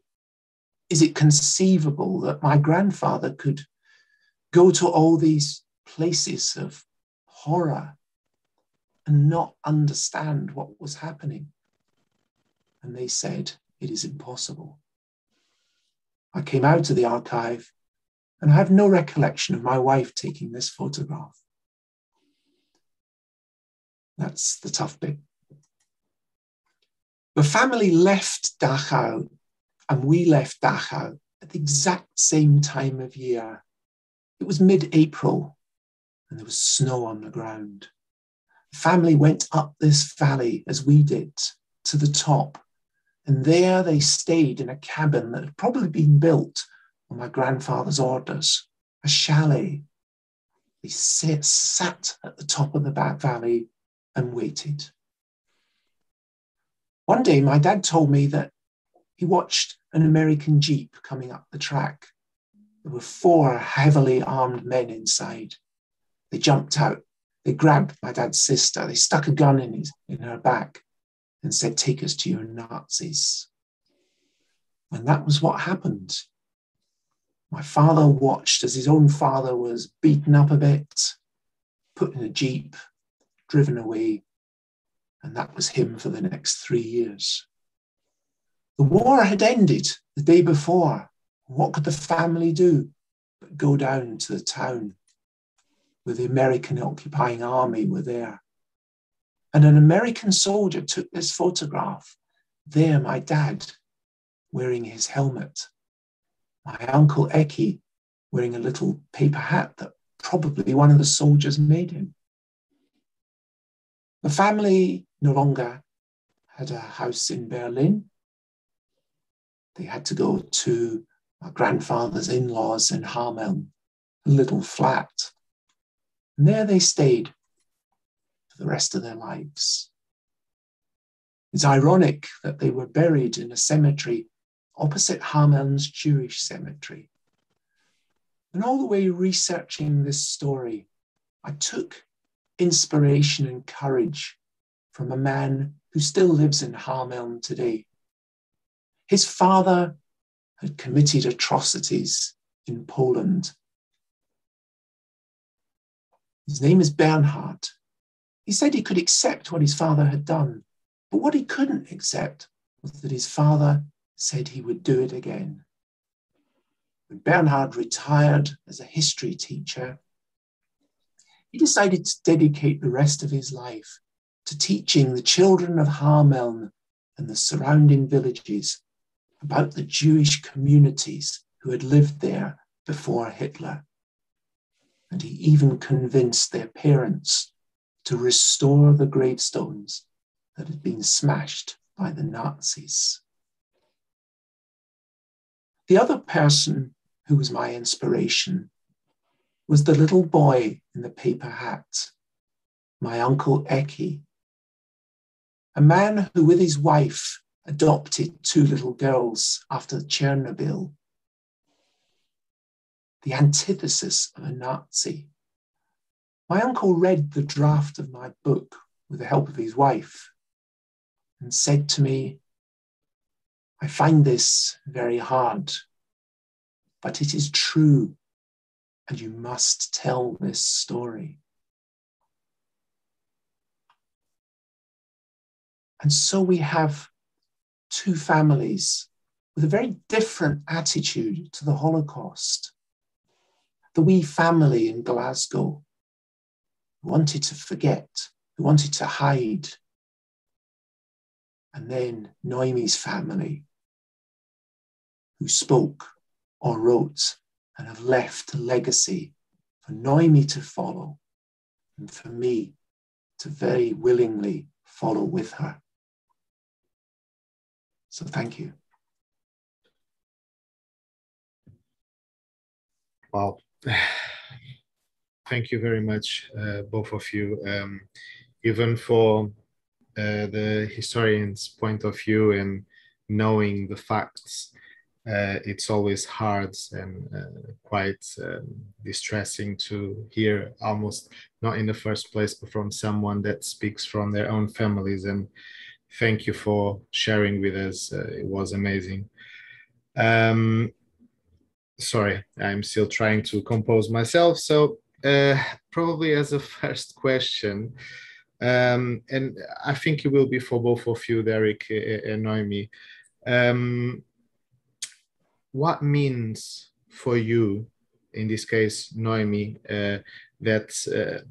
Is it conceivable that my grandfather could go to all these places of horror and not understand what was happening? And they said, It is impossible. I came out of the archive and I have no recollection of my wife taking this photograph. That's the tough bit. The family left Dachau and we left Dachau at the exact same time of year. It was mid April and there was snow on the ground. The family went up this valley as we did to the top. And there they stayed in a cabin that had probably been built on my grandfather's orders, a chalet. They sat at the top of the back valley and waited. One day, my dad told me that he watched an American Jeep coming up the track. There were four heavily armed men inside. They jumped out. They grabbed my dad's sister. They stuck a gun in, his, in her back and said, Take us to your Nazis. And that was what happened. My father watched as his own father was beaten up a bit, put in a Jeep, driven away. And that was him for the next three years. The war had ended the day before. What could the family do but go down to the town where the American occupying army were there? And an American soldier took this photograph. There, my dad wearing his helmet, my uncle Eki wearing a little paper hat that probably one of the soldiers made him. The family no longer had a house in Berlin. They had to go to my grandfather's in laws in Hameln, a little flat. And there they stayed for the rest of their lives. It's ironic that they were buried in a cemetery opposite Hameln's Jewish cemetery. And all the way researching this story, I took inspiration and courage from a man who still lives in Hameln today. His father had committed atrocities in Poland. His name is Bernhard. He said he could accept what his father had done, but what he couldn't accept was that his father said he would do it again. When Bernhard retired as a history teacher, he decided to dedicate the rest of his life to teaching the children of Hameln and the surrounding villages about the Jewish communities who had lived there before Hitler. And he even convinced their parents to restore the gravestones that had been smashed by the Nazis. The other person who was my inspiration was the little boy in the paper hat, my uncle Eki, a man who, with his wife, adopted two little girls after Chernobyl. The antithesis of a Nazi. My uncle read the draft of my book with the help of his wife and said to me, I find this very hard, but it is true, and you must tell this story. And so we have two families with a very different attitude to the Holocaust. The wee family in Glasgow wanted to forget, who wanted to hide. And then Noemi's family who spoke or wrote and have left a legacy for Noemi to follow and for me to very willingly follow with her. So thank you. Wow. Thank you very much, uh, both of you, um, even for uh, the historian's point of view and knowing the facts. Uh, it's always hard and uh, quite um, distressing to hear almost not in the first place but from someone that speaks from their own families and thank you for sharing with us. Uh, it was amazing. Um, sorry, I'm still trying to compose myself. So, uh, probably as a first question, um, and I think it will be for both of you, Derek and Noemi. Um, what means for you, in this case, Noemi, uh, that uh,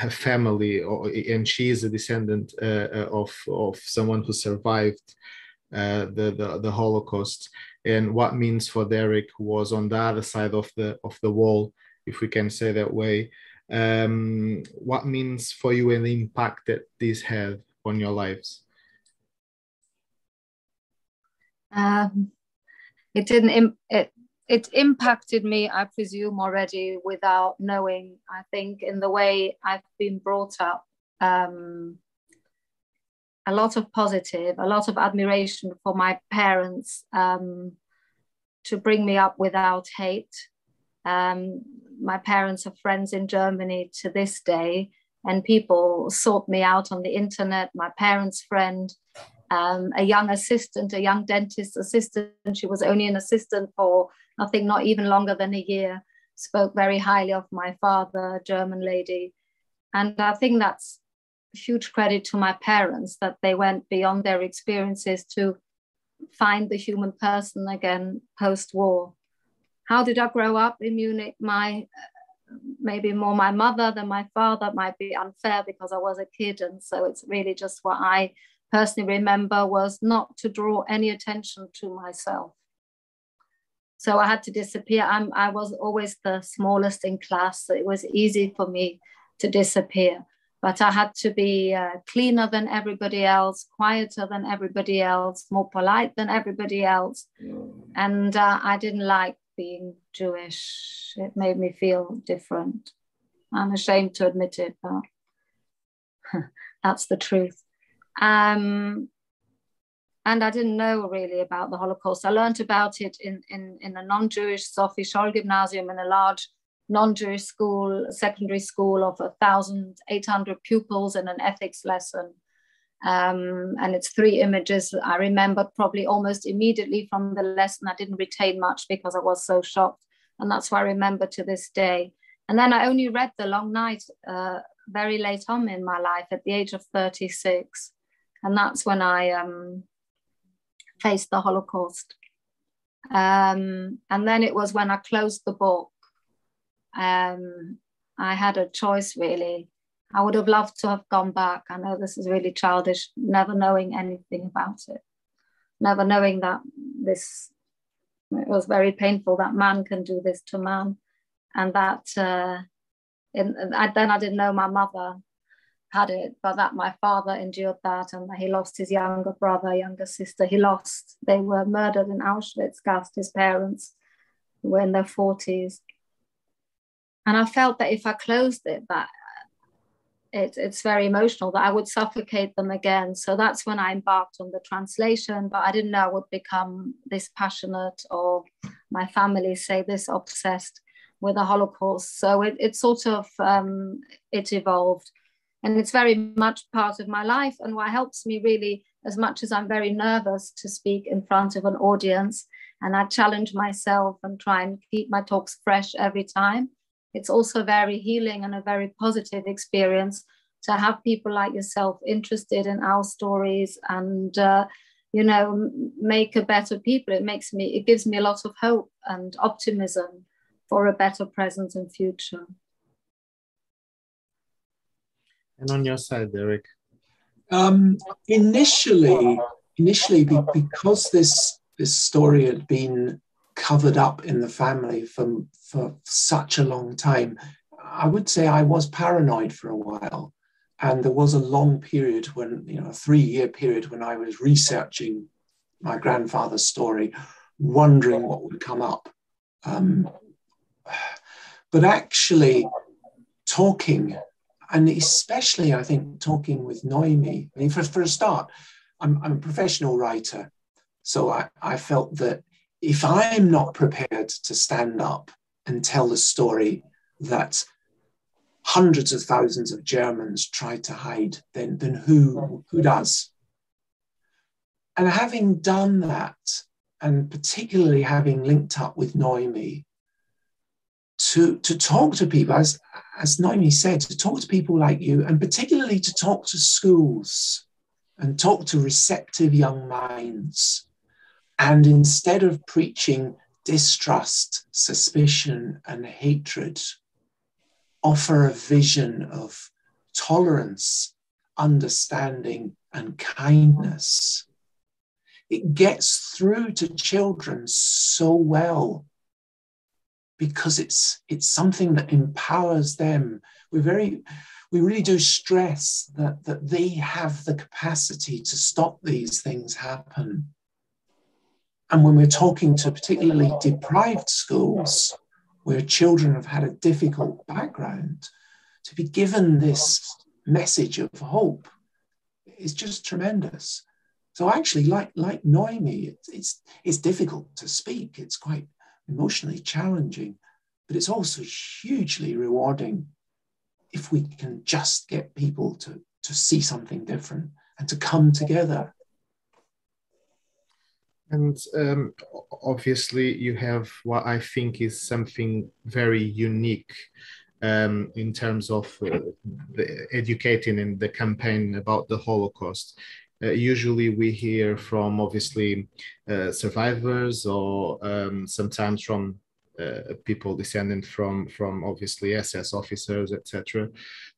her family, or, and she is a descendant uh, uh, of, of someone who survived the, the, the Holocaust. And what means for Derek who was on the other side of the of the wall, if we can say that way. Um, what means for you and the impact that this had on your lives? Um, it didn't. It it impacted me, I presume, already without knowing. I think in the way I've been brought up, um, a lot of positive, a lot of admiration for my parents um, to bring me up without hate. Um, my parents are friends in Germany to this day, and people sought me out on the internet. My parents' friend, um, a young assistant, a young dentist assistant. She was only an assistant for I think not even longer than a year, spoke very highly of my father, a German lady. And I think that's huge credit to my parents that they went beyond their experiences to find the human person again post war. How did I grow up in Munich? My maybe more my mother than my father might be unfair because I was a kid. And so it's really just what I personally remember was not to draw any attention to myself. So I had to disappear. I'm, I was always the smallest in class, so it was easy for me to disappear. But I had to be uh, cleaner than everybody else, quieter than everybody else, more polite than everybody else. And uh, I didn't like being Jewish. It made me feel different. I'm ashamed to admit it, but that's the truth. Um, and I didn't know really about the Holocaust. I learned about it in, in, in a non-Jewish Sophie Scholl Gymnasium in a large non-Jewish school, secondary school of 1,800 pupils in an ethics lesson. Um, and it's three images I remembered probably almost immediately from the lesson. I didn't retain much because I was so shocked. And that's what I remember to this day. And then I only read The Long Night uh, very late on in my life at the age of 36. And that's when I um, faced the Holocaust. Um, and then it was when I closed the book. Um, I had a choice really. I would have loved to have gone back. I know this is really childish, never knowing anything about it, never knowing that this, it was very painful that man can do this to man. And that, uh, in, I, then I didn't know my mother had it, but that my father endured that and he lost his younger brother, younger sister. He lost, they were murdered in Auschwitz, Gast, his parents were in their 40s. And I felt that if I closed it, that it, it's very emotional, that I would suffocate them again. So that's when I embarked on the translation, but I didn't know I would become this passionate or my family say this obsessed with the Holocaust. So it, it sort of, um, it evolved and it's very much part of my life and what helps me really as much as i'm very nervous to speak in front of an audience. And i challenge myself and try and keep my talks fresh every time. It's also very healing and a very positive experience to have people like yourself interested in our stories and uh, you know make a better people. It makes me it gives me a lot of hope and optimism for a better present and future and on your side, Derek? Um, initially, initially, because this this story had been covered up in the family for for such a long time, I would say I was paranoid for a while, and there was a long period when you know a three year period when I was researching my grandfather's story, wondering what would come up. Um, but actually, talking and especially I think talking with Noemi. I mean, for, for a start, I'm, I'm a professional writer, so I, I felt that if I'm not prepared to stand up and tell the story that hundreds of thousands of Germans tried to hide, then, then who, who does? And having done that, and particularly having linked up with Noemi, to, to talk to people, as, as Noemi said, to talk to people like you, and particularly to talk to schools and talk to receptive young minds. And instead of preaching distrust, suspicion, and hatred, offer a vision of tolerance, understanding, and kindness. It gets through to children so well because it's it's something that empowers them. We're very we really do stress that, that they have the capacity to stop these things happen. And when we're talking to particularly deprived schools, where children have had a difficult background, to be given this message of hope is just tremendous. So actually, like like Noemi, it's, it's it's difficult to speak. It's quite emotionally challenging, but it's also hugely rewarding if we can just get people to, to see something different and to come together. And um, obviously, you have what I think is something very unique um, in terms of uh, educating in the campaign about the Holocaust. Uh, usually we hear from obviously uh, survivors or um, sometimes from uh, people descending from from obviously SS officers, etc.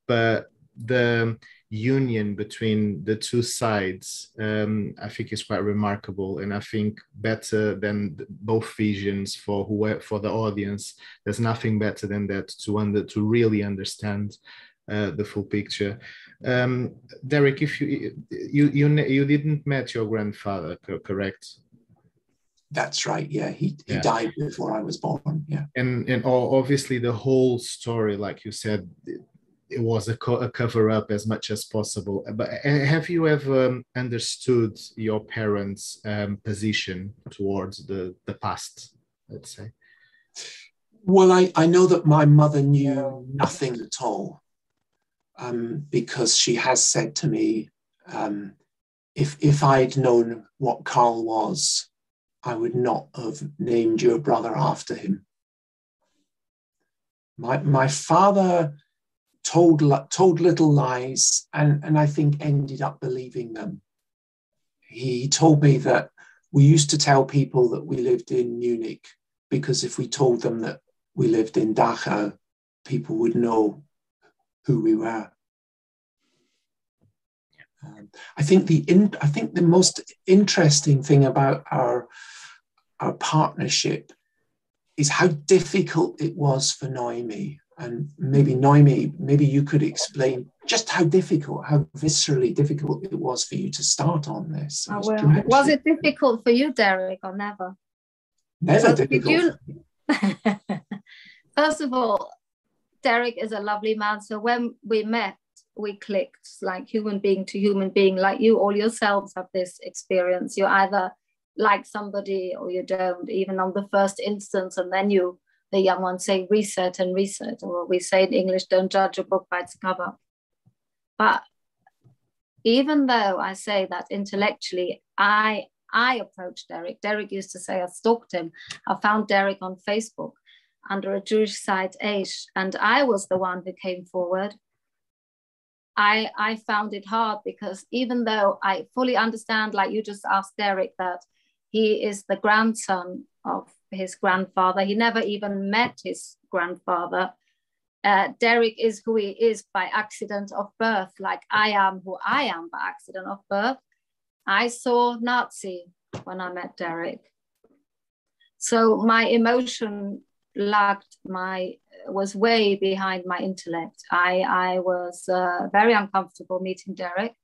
But the union between the two sides, um, I think, is quite remarkable, and I think better than both visions for who for the audience. There's nothing better than that to under to really understand uh, the full picture. Um, Derek, if you you you you didn't met your grandfather, correct? That's right. Yeah, he, he yeah. died before I was born. Yeah, and and obviously the whole story, like you said, it, was a, co- a, cover up as much as possible. But have you ever understood your parents' um, position towards the the past? Let's say. Well, I, I know that my mother knew nothing at all um, because she has said to me, um, if, if I'd known what Karl was, I would not have named your brother after him. My, my father told, told little lies, and, and I think ended up believing them. He told me that we used to tell people that we lived in Munich because if we told them that we lived in Dachau, people would know who we were. Um, I think the in, I think the most interesting thing about our our partnership is how difficult it was for Noemi. And maybe Noemi, maybe you could explain just how difficult, how viscerally difficult it was for you to start on this. Oh, well, was it difficult for you, Derek, or never? Never difficult. You... First of all, Derek is a lovely man. So when we met, we clicked like human being to human being, like you all yourselves have this experience. You either like somebody or you don't, even on the first instance, and then you, the young ones say reset and reset, or we say in English, don't judge a book by its cover. But even though I say that intellectually, I I approached Derek. Derek used to say I stalked him. I found Derek on Facebook under a Jewish site, Aish, and I was the one who came forward. I, I found it hard because even though I fully understand, like you just asked Derek, that he is the grandson of his grandfather, he never even met his grandfather. Uh, Derek is who he is by accident of birth, like I am who I am by accident of birth. I saw Nazi when I met Derek. So my emotion lacked my was way behind my intellect. I I was uh, very uncomfortable meeting Derek.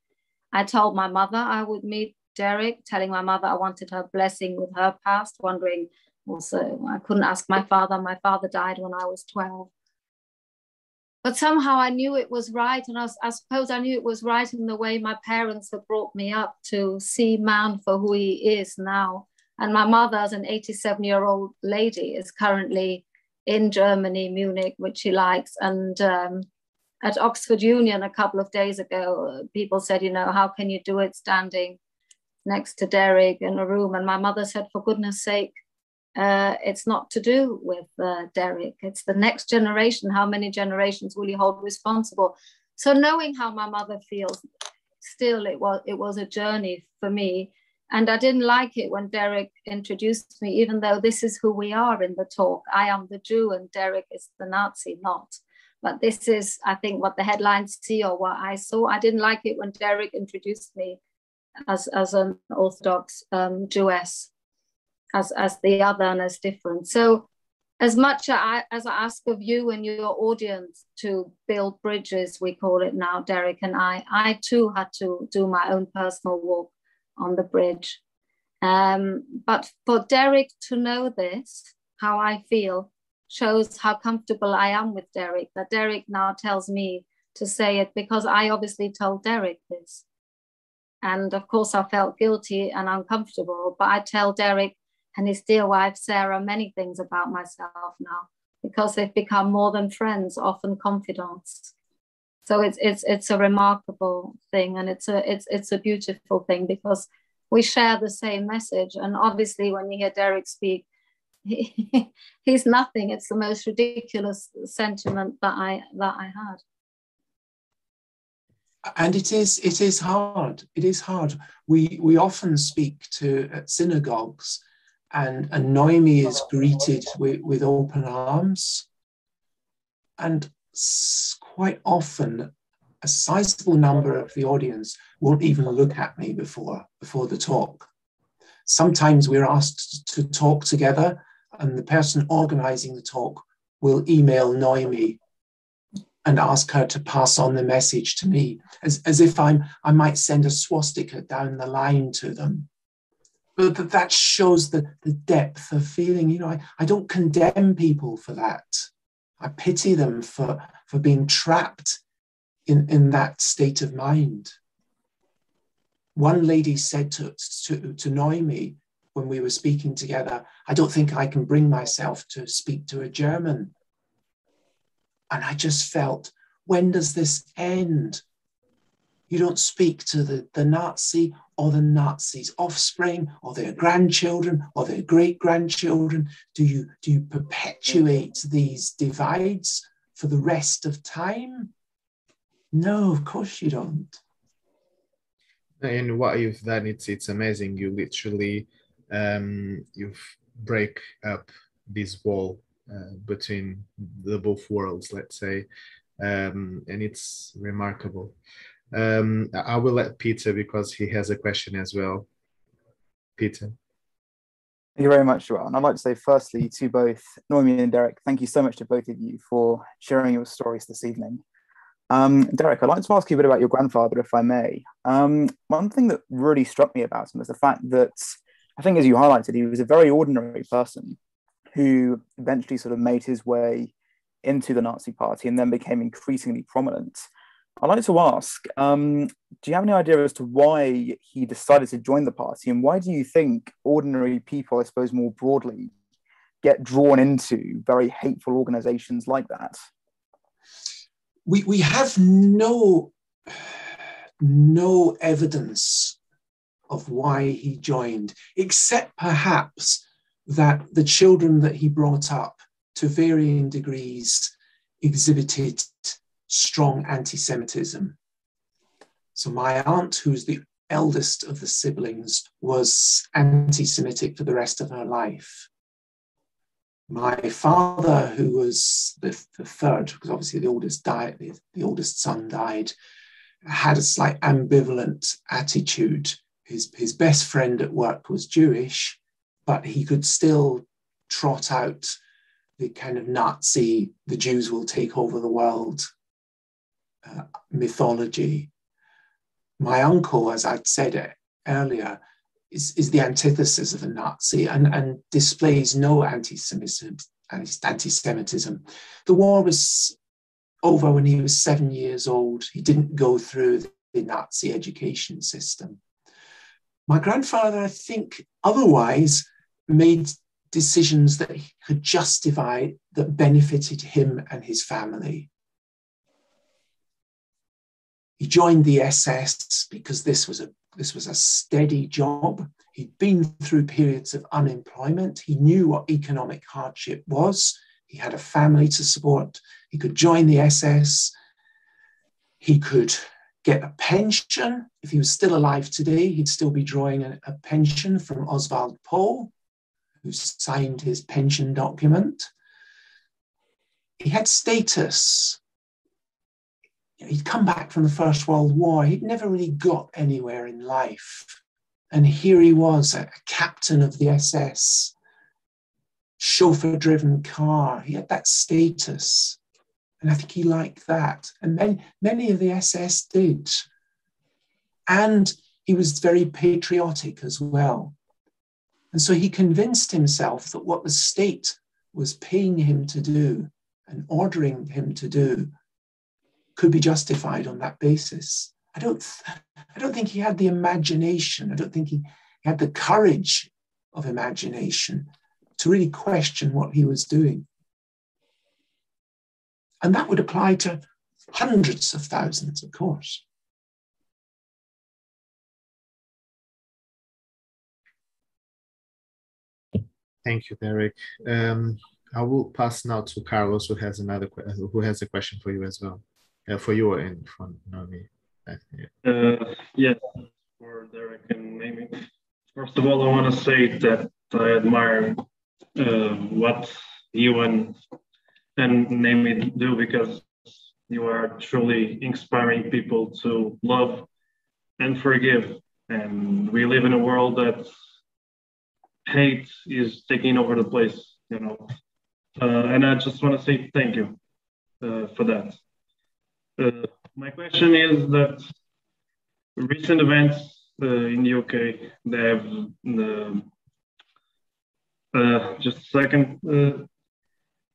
I told my mother I would meet Derek, telling my mother I wanted her blessing with her past, wondering also I couldn't ask my father. My father died when I was 12. But somehow I knew it was right. And I, I suppose I knew it was right in the way my parents had brought me up to see man for who he is now and my mother, as an 87 year old lady, is currently in Germany, Munich, which she likes. And um, at Oxford Union a couple of days ago, people said, you know, how can you do it standing next to Derek in a room? And my mother said, for goodness sake, uh, it's not to do with uh, Derek. It's the next generation. How many generations will you hold responsible? So knowing how my mother feels, still it was it was a journey for me and I didn't like it when Derek introduced me, even though this is who we are in the talk. I am the Jew and Derek is the Nazi, not. But this is, I think, what the headlines see or what I saw. I didn't like it when Derek introduced me as, as an Orthodox um, Jewess, as, as the other and as different. So, as much as I, as I ask of you and your audience to build bridges, we call it now, Derek and I, I too had to do my own personal walk on the bridge. Um, but for Derek to know this, how I feel, shows how comfortable I am with Derek, that Derek now tells me to say it because I obviously told Derek this. And of course, I felt guilty and uncomfortable, but I tell Derek and his dear wife, Sarah, many things about myself now because they've become more than friends, often confidants so it's it's it's a remarkable thing and it's a it's it's a beautiful thing because we share the same message. And obviously when you hear derek speak he, he's nothing. It's the most ridiculous sentiment that i that i had. And it is it is hard. It is hard. We we often speak to at synagogues and and noemi is greeted with, with open arms. And quite often a sizable number of the audience won't even look at me before, before the talk. Sometimes we're asked to talk together, and the person organizing the talk will email Noemi and ask her to pass on the message to me, as, as if I'm, I might send a swastika down the line to them. But that shows the, the depth of feeling. You know, I, I don't condemn people for that. I pity them for, for being trapped in, in that state of mind. One lady said to, to, to Noemi when we were speaking together, I don't think I can bring myself to speak to a German. And I just felt, when does this end? You don't speak to the, the Nazi or the Nazis' offspring or their grandchildren or their great grandchildren. Do you, do you perpetuate these divides for the rest of time? No, of course you don't. And what you've done, it's it's amazing. You literally um, you've break up this wall uh, between the both worlds, let's say, um, and it's remarkable. Um, I will let Peter because he has a question as well. Peter. Thank you very much, Joel. And I'd like to say, firstly, to both Noemi and Derek, thank you so much to both of you for sharing your stories this evening. Um, Derek, I'd like to ask you a bit about your grandfather, if I may. Um, one thing that really struck me about him was the fact that I think, as you highlighted, he was a very ordinary person who eventually sort of made his way into the Nazi Party and then became increasingly prominent. I'd like to ask um, do you have any idea as to why he decided to join the party? And why do you think ordinary people, I suppose more broadly, get drawn into very hateful organizations like that? We, we have no, no evidence of why he joined, except perhaps that the children that he brought up to varying degrees exhibited strong anti Semitism. So, my aunt, who's the eldest of the siblings, was anti Semitic for the rest of her life. My father, who was the, the third, because obviously the oldest died, the, the oldest son died, had a slight ambivalent attitude. His, his best friend at work was Jewish, but he could still trot out the kind of Nazi, the Jews will take over the world mythology. My uncle, as I'd said it earlier, is, is the antithesis of a Nazi and, and displays no anti-Semitism, anti-Semitism. The war was over when he was seven years old. He didn't go through the Nazi education system. My grandfather, I think, otherwise made decisions that he could justify that benefited him and his family. He joined the SS because this was a this was a steady job. He'd been through periods of unemployment. He knew what economic hardship was. He had a family to support. He could join the SS. He could get a pension. If he was still alive today, he'd still be drawing a, a pension from Oswald Pohl, who signed his pension document. He had status he'd come back from the First World War. He'd never really got anywhere in life. And here he was, a, captain of the SS, chauffeur driven car. He had that status. And I think he liked that. And many, many of the SS did. And he was very patriotic as well. And so he convinced himself that what the state was paying him to do and ordering him to do could be justified on that basis. I don't, I don't think he had the imagination. I don't think he had the courage of imagination to really question what he was doing. And that would apply to hundreds of thousands, of course. Thank you, Derek. Um, I will pass now to Carlos, who has another who has a question for you as well uh, for you and for Noemi. Yeah. Uh, yes, for Derek and Noemi. First of all, I want to say that I admire uh, what you and and Noemi do because you are truly inspiring people to love and forgive. And we live in a world that hate is taking over the place, you know. Uh, and I just want to say thank you uh, for that. Uh, my question is that recent events uh, in the UK, they have the uh, just a second. Uh,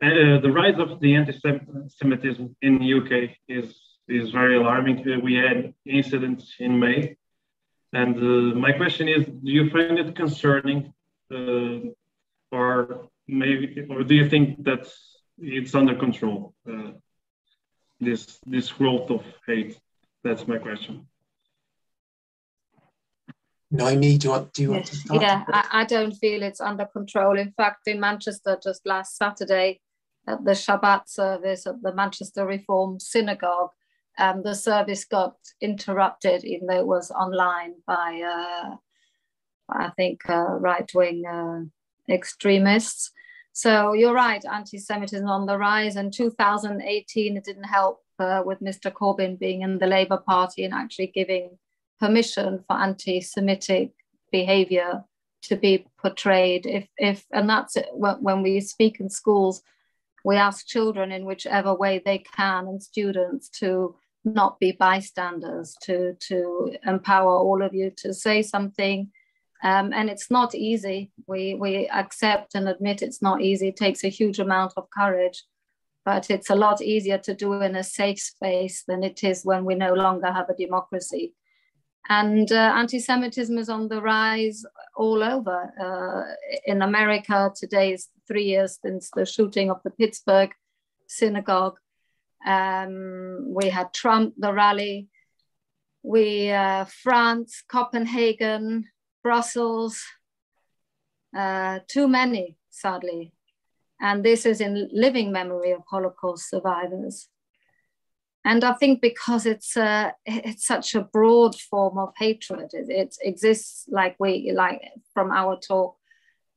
uh, the rise of the anti-Semitism in the UK is is very alarming. we had incidents in May, and my question is: Do you find it concerning, or maybe, or do you think that it's under control? This this growth of hate? That's my question. Noemi, do you want, do you want to start? Yeah, I, I don't feel it's under control. In fact, in Manchester just last Saturday at the Shabbat service at the Manchester Reform Synagogue, um, the service got interrupted, even though it was online by, uh, I think, uh, right wing uh, extremists. So you're right, anti Semitism on the rise. And 2018, it didn't help uh, with Mr. Corbyn being in the Labour Party and actually giving permission for anti Semitic behavior to be portrayed. If, if and that's it, when we speak in schools, we ask children in whichever way they can and students to not be bystanders, to, to empower all of you to say something. Um, and it's not easy. We, we accept and admit it's not easy. It takes a huge amount of courage, but it's a lot easier to do in a safe space than it is when we no longer have a democracy. And uh, anti Semitism is on the rise all over. Uh, in America, today is three years since the shooting of the Pittsburgh synagogue. Um, we had Trump, the rally. We, uh, France, Copenhagen, Brussels, uh, too many, sadly. And this is in living memory of Holocaust survivors. And I think because it's uh, it's such a broad form of hatred, it, it exists like we like from our talk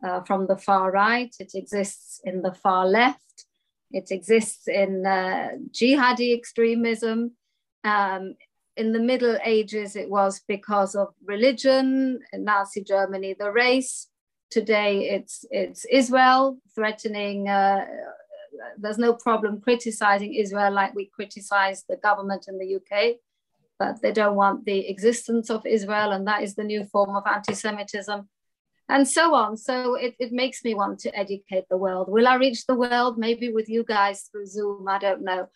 uh, from the far right, it exists in the far left, it exists in uh, jihadi extremism. Um, in the Middle Ages, it was because of religion, in Nazi Germany, the race. Today, it's, it's Israel threatening, uh, there's no problem criticizing Israel like we criticize the government in the UK, but they don't want the existence of Israel, and that is the new form of anti Semitism and so on. So it, it makes me want to educate the world. Will I reach the world? Maybe with you guys through Zoom, I don't know.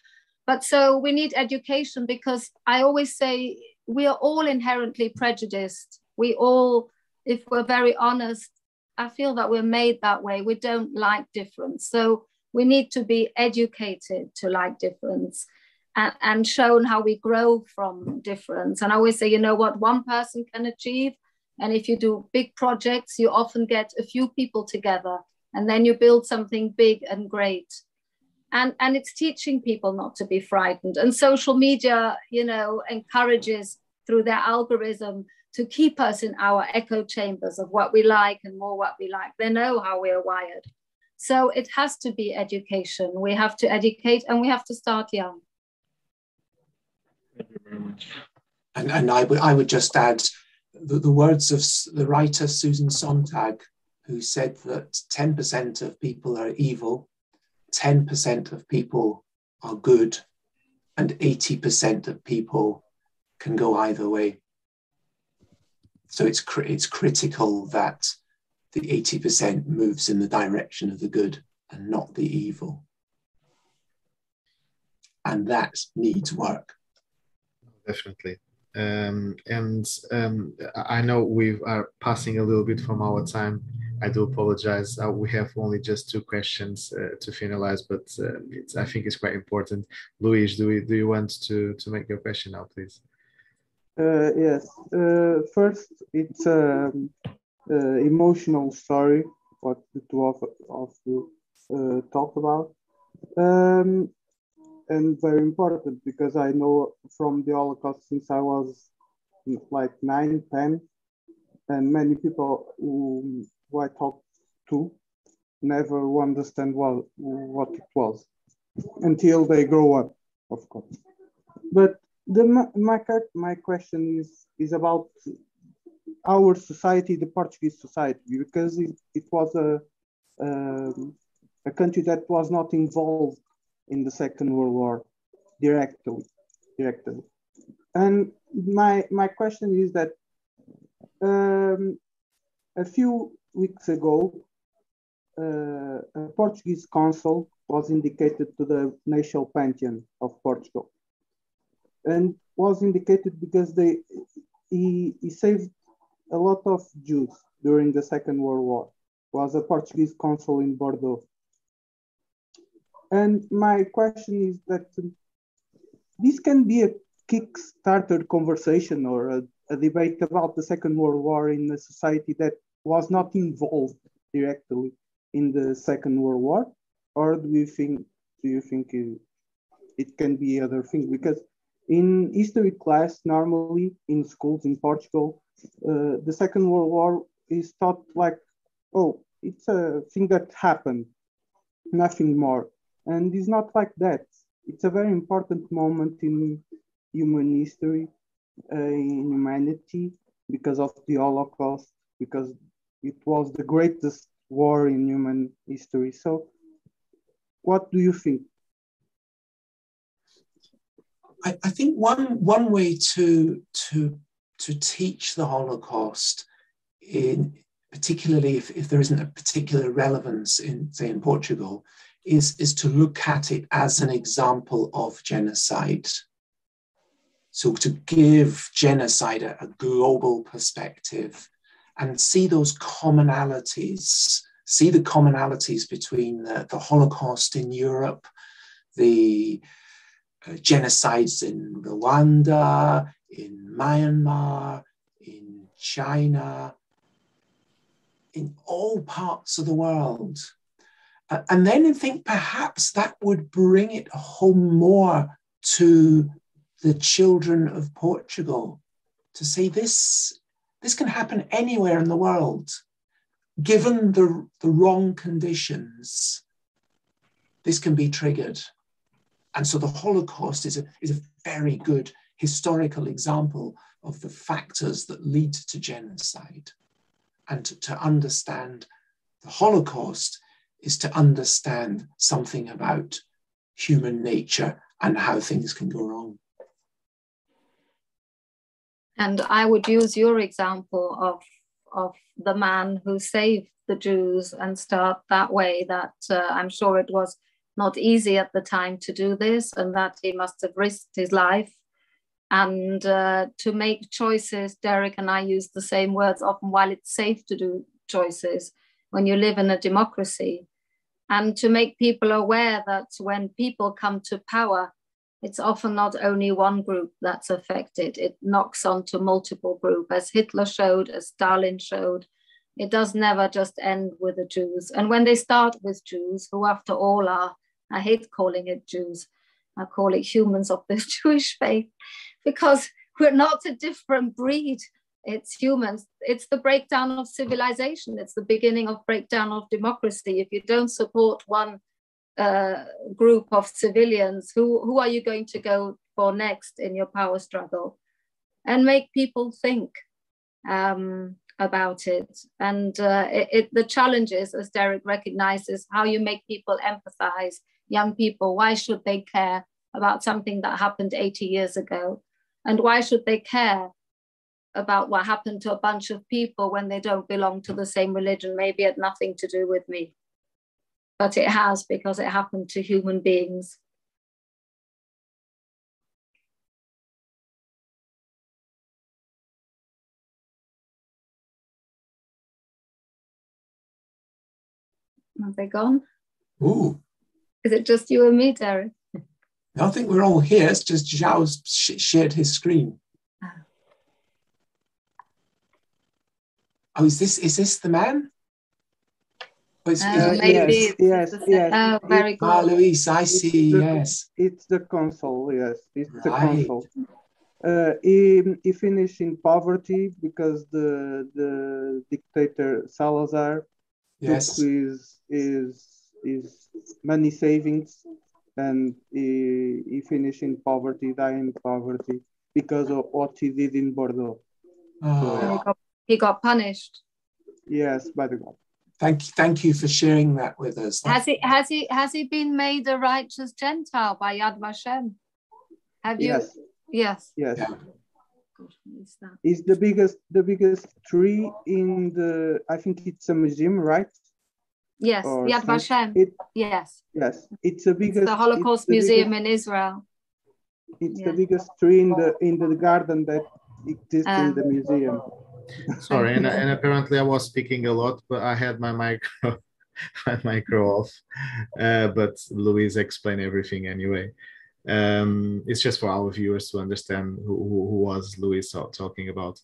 But so we need education because I always say we are all inherently prejudiced. We all, if we're very honest, I feel that we're made that way. We don't like difference. So we need to be educated to like difference and, and shown how we grow from difference. And I always say, you know what one person can achieve, and if you do big projects, you often get a few people together and then you build something big and great. And, and it's teaching people not to be frightened. And social media, you know, encourages through their algorithm to keep us in our echo chambers of what we like and more what we like. They know how we're wired. So it has to be education. We have to educate and we have to start young. Thank you very much. And, and I, w- I would just add the, the words of the writer Susan Sontag, who said that 10% of people are evil, 10% of people are good, and 80% of people can go either way. So it's, it's critical that the 80% moves in the direction of the good and not the evil. And that needs work. Definitely. Um, and um, I know we are passing a little bit from our time. I do apologize. Uh, we have only just two questions uh, to finalize, but uh, I think it's quite important. Luis, do, we, do you want to, to make your question now, please? Uh, yes. Uh, first, it's an um, emotional story, what the two of, of you uh, talked about. Um, and very important because I know from the Holocaust since I was like nine, 10, and many people who, who I talked to never understand well what it was until they grow up, of course. But the my my question is is about our society, the Portuguese society, because it, it was a um, a country that was not involved in the Second World War directly. directly. And my, my question is that um, a few weeks ago, uh, a Portuguese consul was indicated to the National Pantheon of Portugal. And was indicated because they, he, he saved a lot of Jews during the Second World War. Was a Portuguese consul in Bordeaux. And my question is that this can be a kick-started conversation or a, a, debate about the Second World War in a society that was not involved directly in the Second World War, or do you think do you think it, it can be other things? Because In history class, normally in schools in Portugal, uh, the Second World War is taught like, oh, it's a thing that happened, nothing more. And it's not like that. It's a very important moment in human history, uh, in humanity, because of the Holocaust, because it was the greatest war in human history. So, what do you think? I, I think one one way to to to teach the Holocaust in particularly if, if there isn't a particular relevance in say in Portugal is, is to look at it as an example of genocide. So to give genocide a, a global perspective and see those commonalities, see the commonalities between the, the Holocaust in Europe, the uh, genocides in Rwanda, in Myanmar, in China, in all parts of the world. And then I think perhaps that would bring it home more to the children of Portugal to say this, this can happen anywhere in the world. Given the, the wrong conditions, this can be triggered. And so the Holocaust is a, is a very good historical example of the factors that lead to genocide. And to, to understand the Holocaust is to understand something about human nature and how things can go wrong. And I would use your example of, of the man who saved the Jews and start that way, that uh, I'm sure it was not easy at the time to do this and that he must have risked his life and uh, to make choices derek and i use the same words often while it's safe to do choices when you live in a democracy and to make people aware that when people come to power it's often not only one group that's affected it knocks onto multiple groups as hitler showed as stalin showed it does never just end with the jews and when they start with jews who after all are I hate calling it Jews. I call it humans of the Jewish faith because we're not a different breed. It's humans. It's the breakdown of civilization. It's the beginning of breakdown of democracy. If you don't support one uh, group of civilians, who, who are you going to go for next in your power struggle? And make people think um, about it. And uh, it, it, the challenges as Derek recognizes, how you make people empathize young people, why should they care about something that happened 80 years ago? And why should they care about what happened to a bunch of people when they don't belong to the same religion? Maybe it had nothing to do with me, but it has because it happened to human beings. Are they gone? Ooh. Is it just you and me, Derek? I think we're all here. It's just Joel's sh- shared his screen. Oh, is this is this the man? Oh, it's, uh, maybe yes, yes, yes. Oh, very good. Ah, Luis, I see. the, yes, it's the consul. Yes, it's right. the consul. Uh, he, he finished in poverty because the the dictator Salazar yes. took his his his money savings and he, he finished in poverty, died in poverty because of what he did in Bordeaux. Oh. he, got, he got punished. Yes, by the God. Thank you, thank you for sharing that with us. Has he has he has he been made a righteous Gentile by Yad Vashem? Have you? Yes. Yes. Yes. Yeah. It's the biggest the biggest tree in the I think it's a museum, right? Yes, Or Yad Vashem. It Yes, yes, it's the it's biggest the Holocaust it's the Museum biggest- in Israel. It's Yeah. the biggest tree in the in the garden that exists Ah. in the museum. Sorry, and, and apparently I was speaking a lot, but I had my micro my micro off. Uh, but Luis explained everything anyway. Um, it's just for our viewers to understand who, who, who was Luis talking about.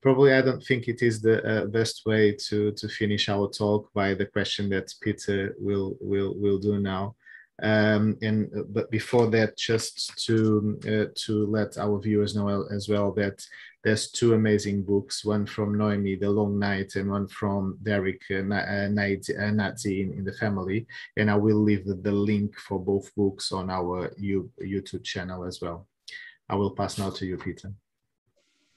Probably, I don't think it is the uh, best way to to finish our talk by the question that Peter will will will do now. Um, and but before that, just to uh, to let our viewers know as well that there's two amazing books, one from Noemi, The Long Night, and one from Derek uh, uh, Nazi in, in, the Family. And I will leave the, the link for both books on our YouTube channel as well. I will pass now to you, Peter.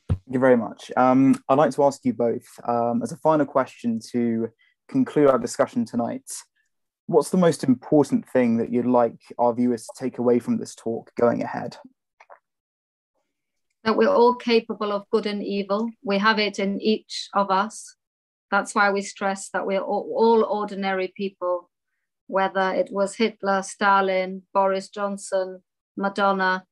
Thank you very much. Um, I'd like to ask you both, um, as a final question to conclude our discussion tonight, what's the most important thing that you'd like our viewers to take away from this talk going ahead? That we're all capable of good and evil. We have it in each of us. That's why we stress that we're all ordinary people, whether it was Hitler, Stalin, Boris Johnson, Madonna,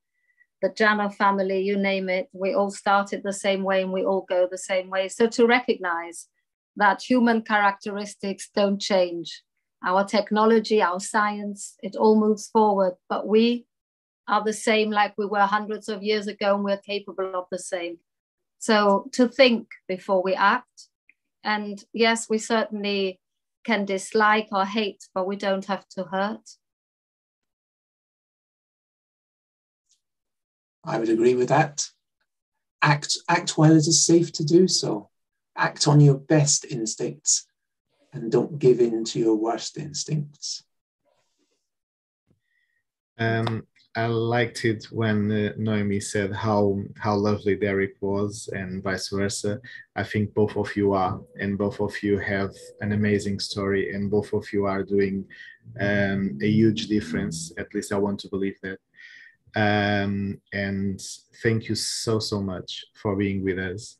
the Jana family, you name it, we all started the same way and we all go the same way. So to recognize that human characteristics don't change. Our technology, our science, it all moves forward, but we are the same like we were hundreds of years ago and we're capable of the same. So to think before we act. And yes, we certainly can dislike or hate, but we don't have to hurt. I would agree with that. Act, act while it is safe to do so. Act on your best instincts and don't give in to your worst instincts. Um, I liked it when uh, Noemi said how how lovely Derek was, and vice versa. I think both of you are, and both of you have an amazing story, and both of you are doing um, a huge difference. At least I want to believe that. Um, and thank you so, so much for being with us.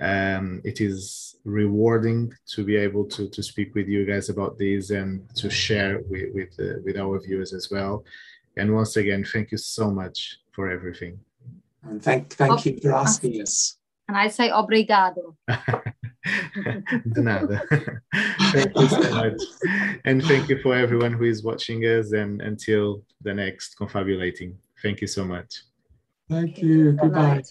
Um, it is rewarding to be able to, to speak with you guys about this and to share with, with, uh, with our viewers as well. And once again, thank you so much for everything. And thank, thank you for asking us. And I say obrigado. De nada. thank you so much. And thank you for everyone who is watching us and until the next confabulating. Thank you so much. Thank you. Goodbye.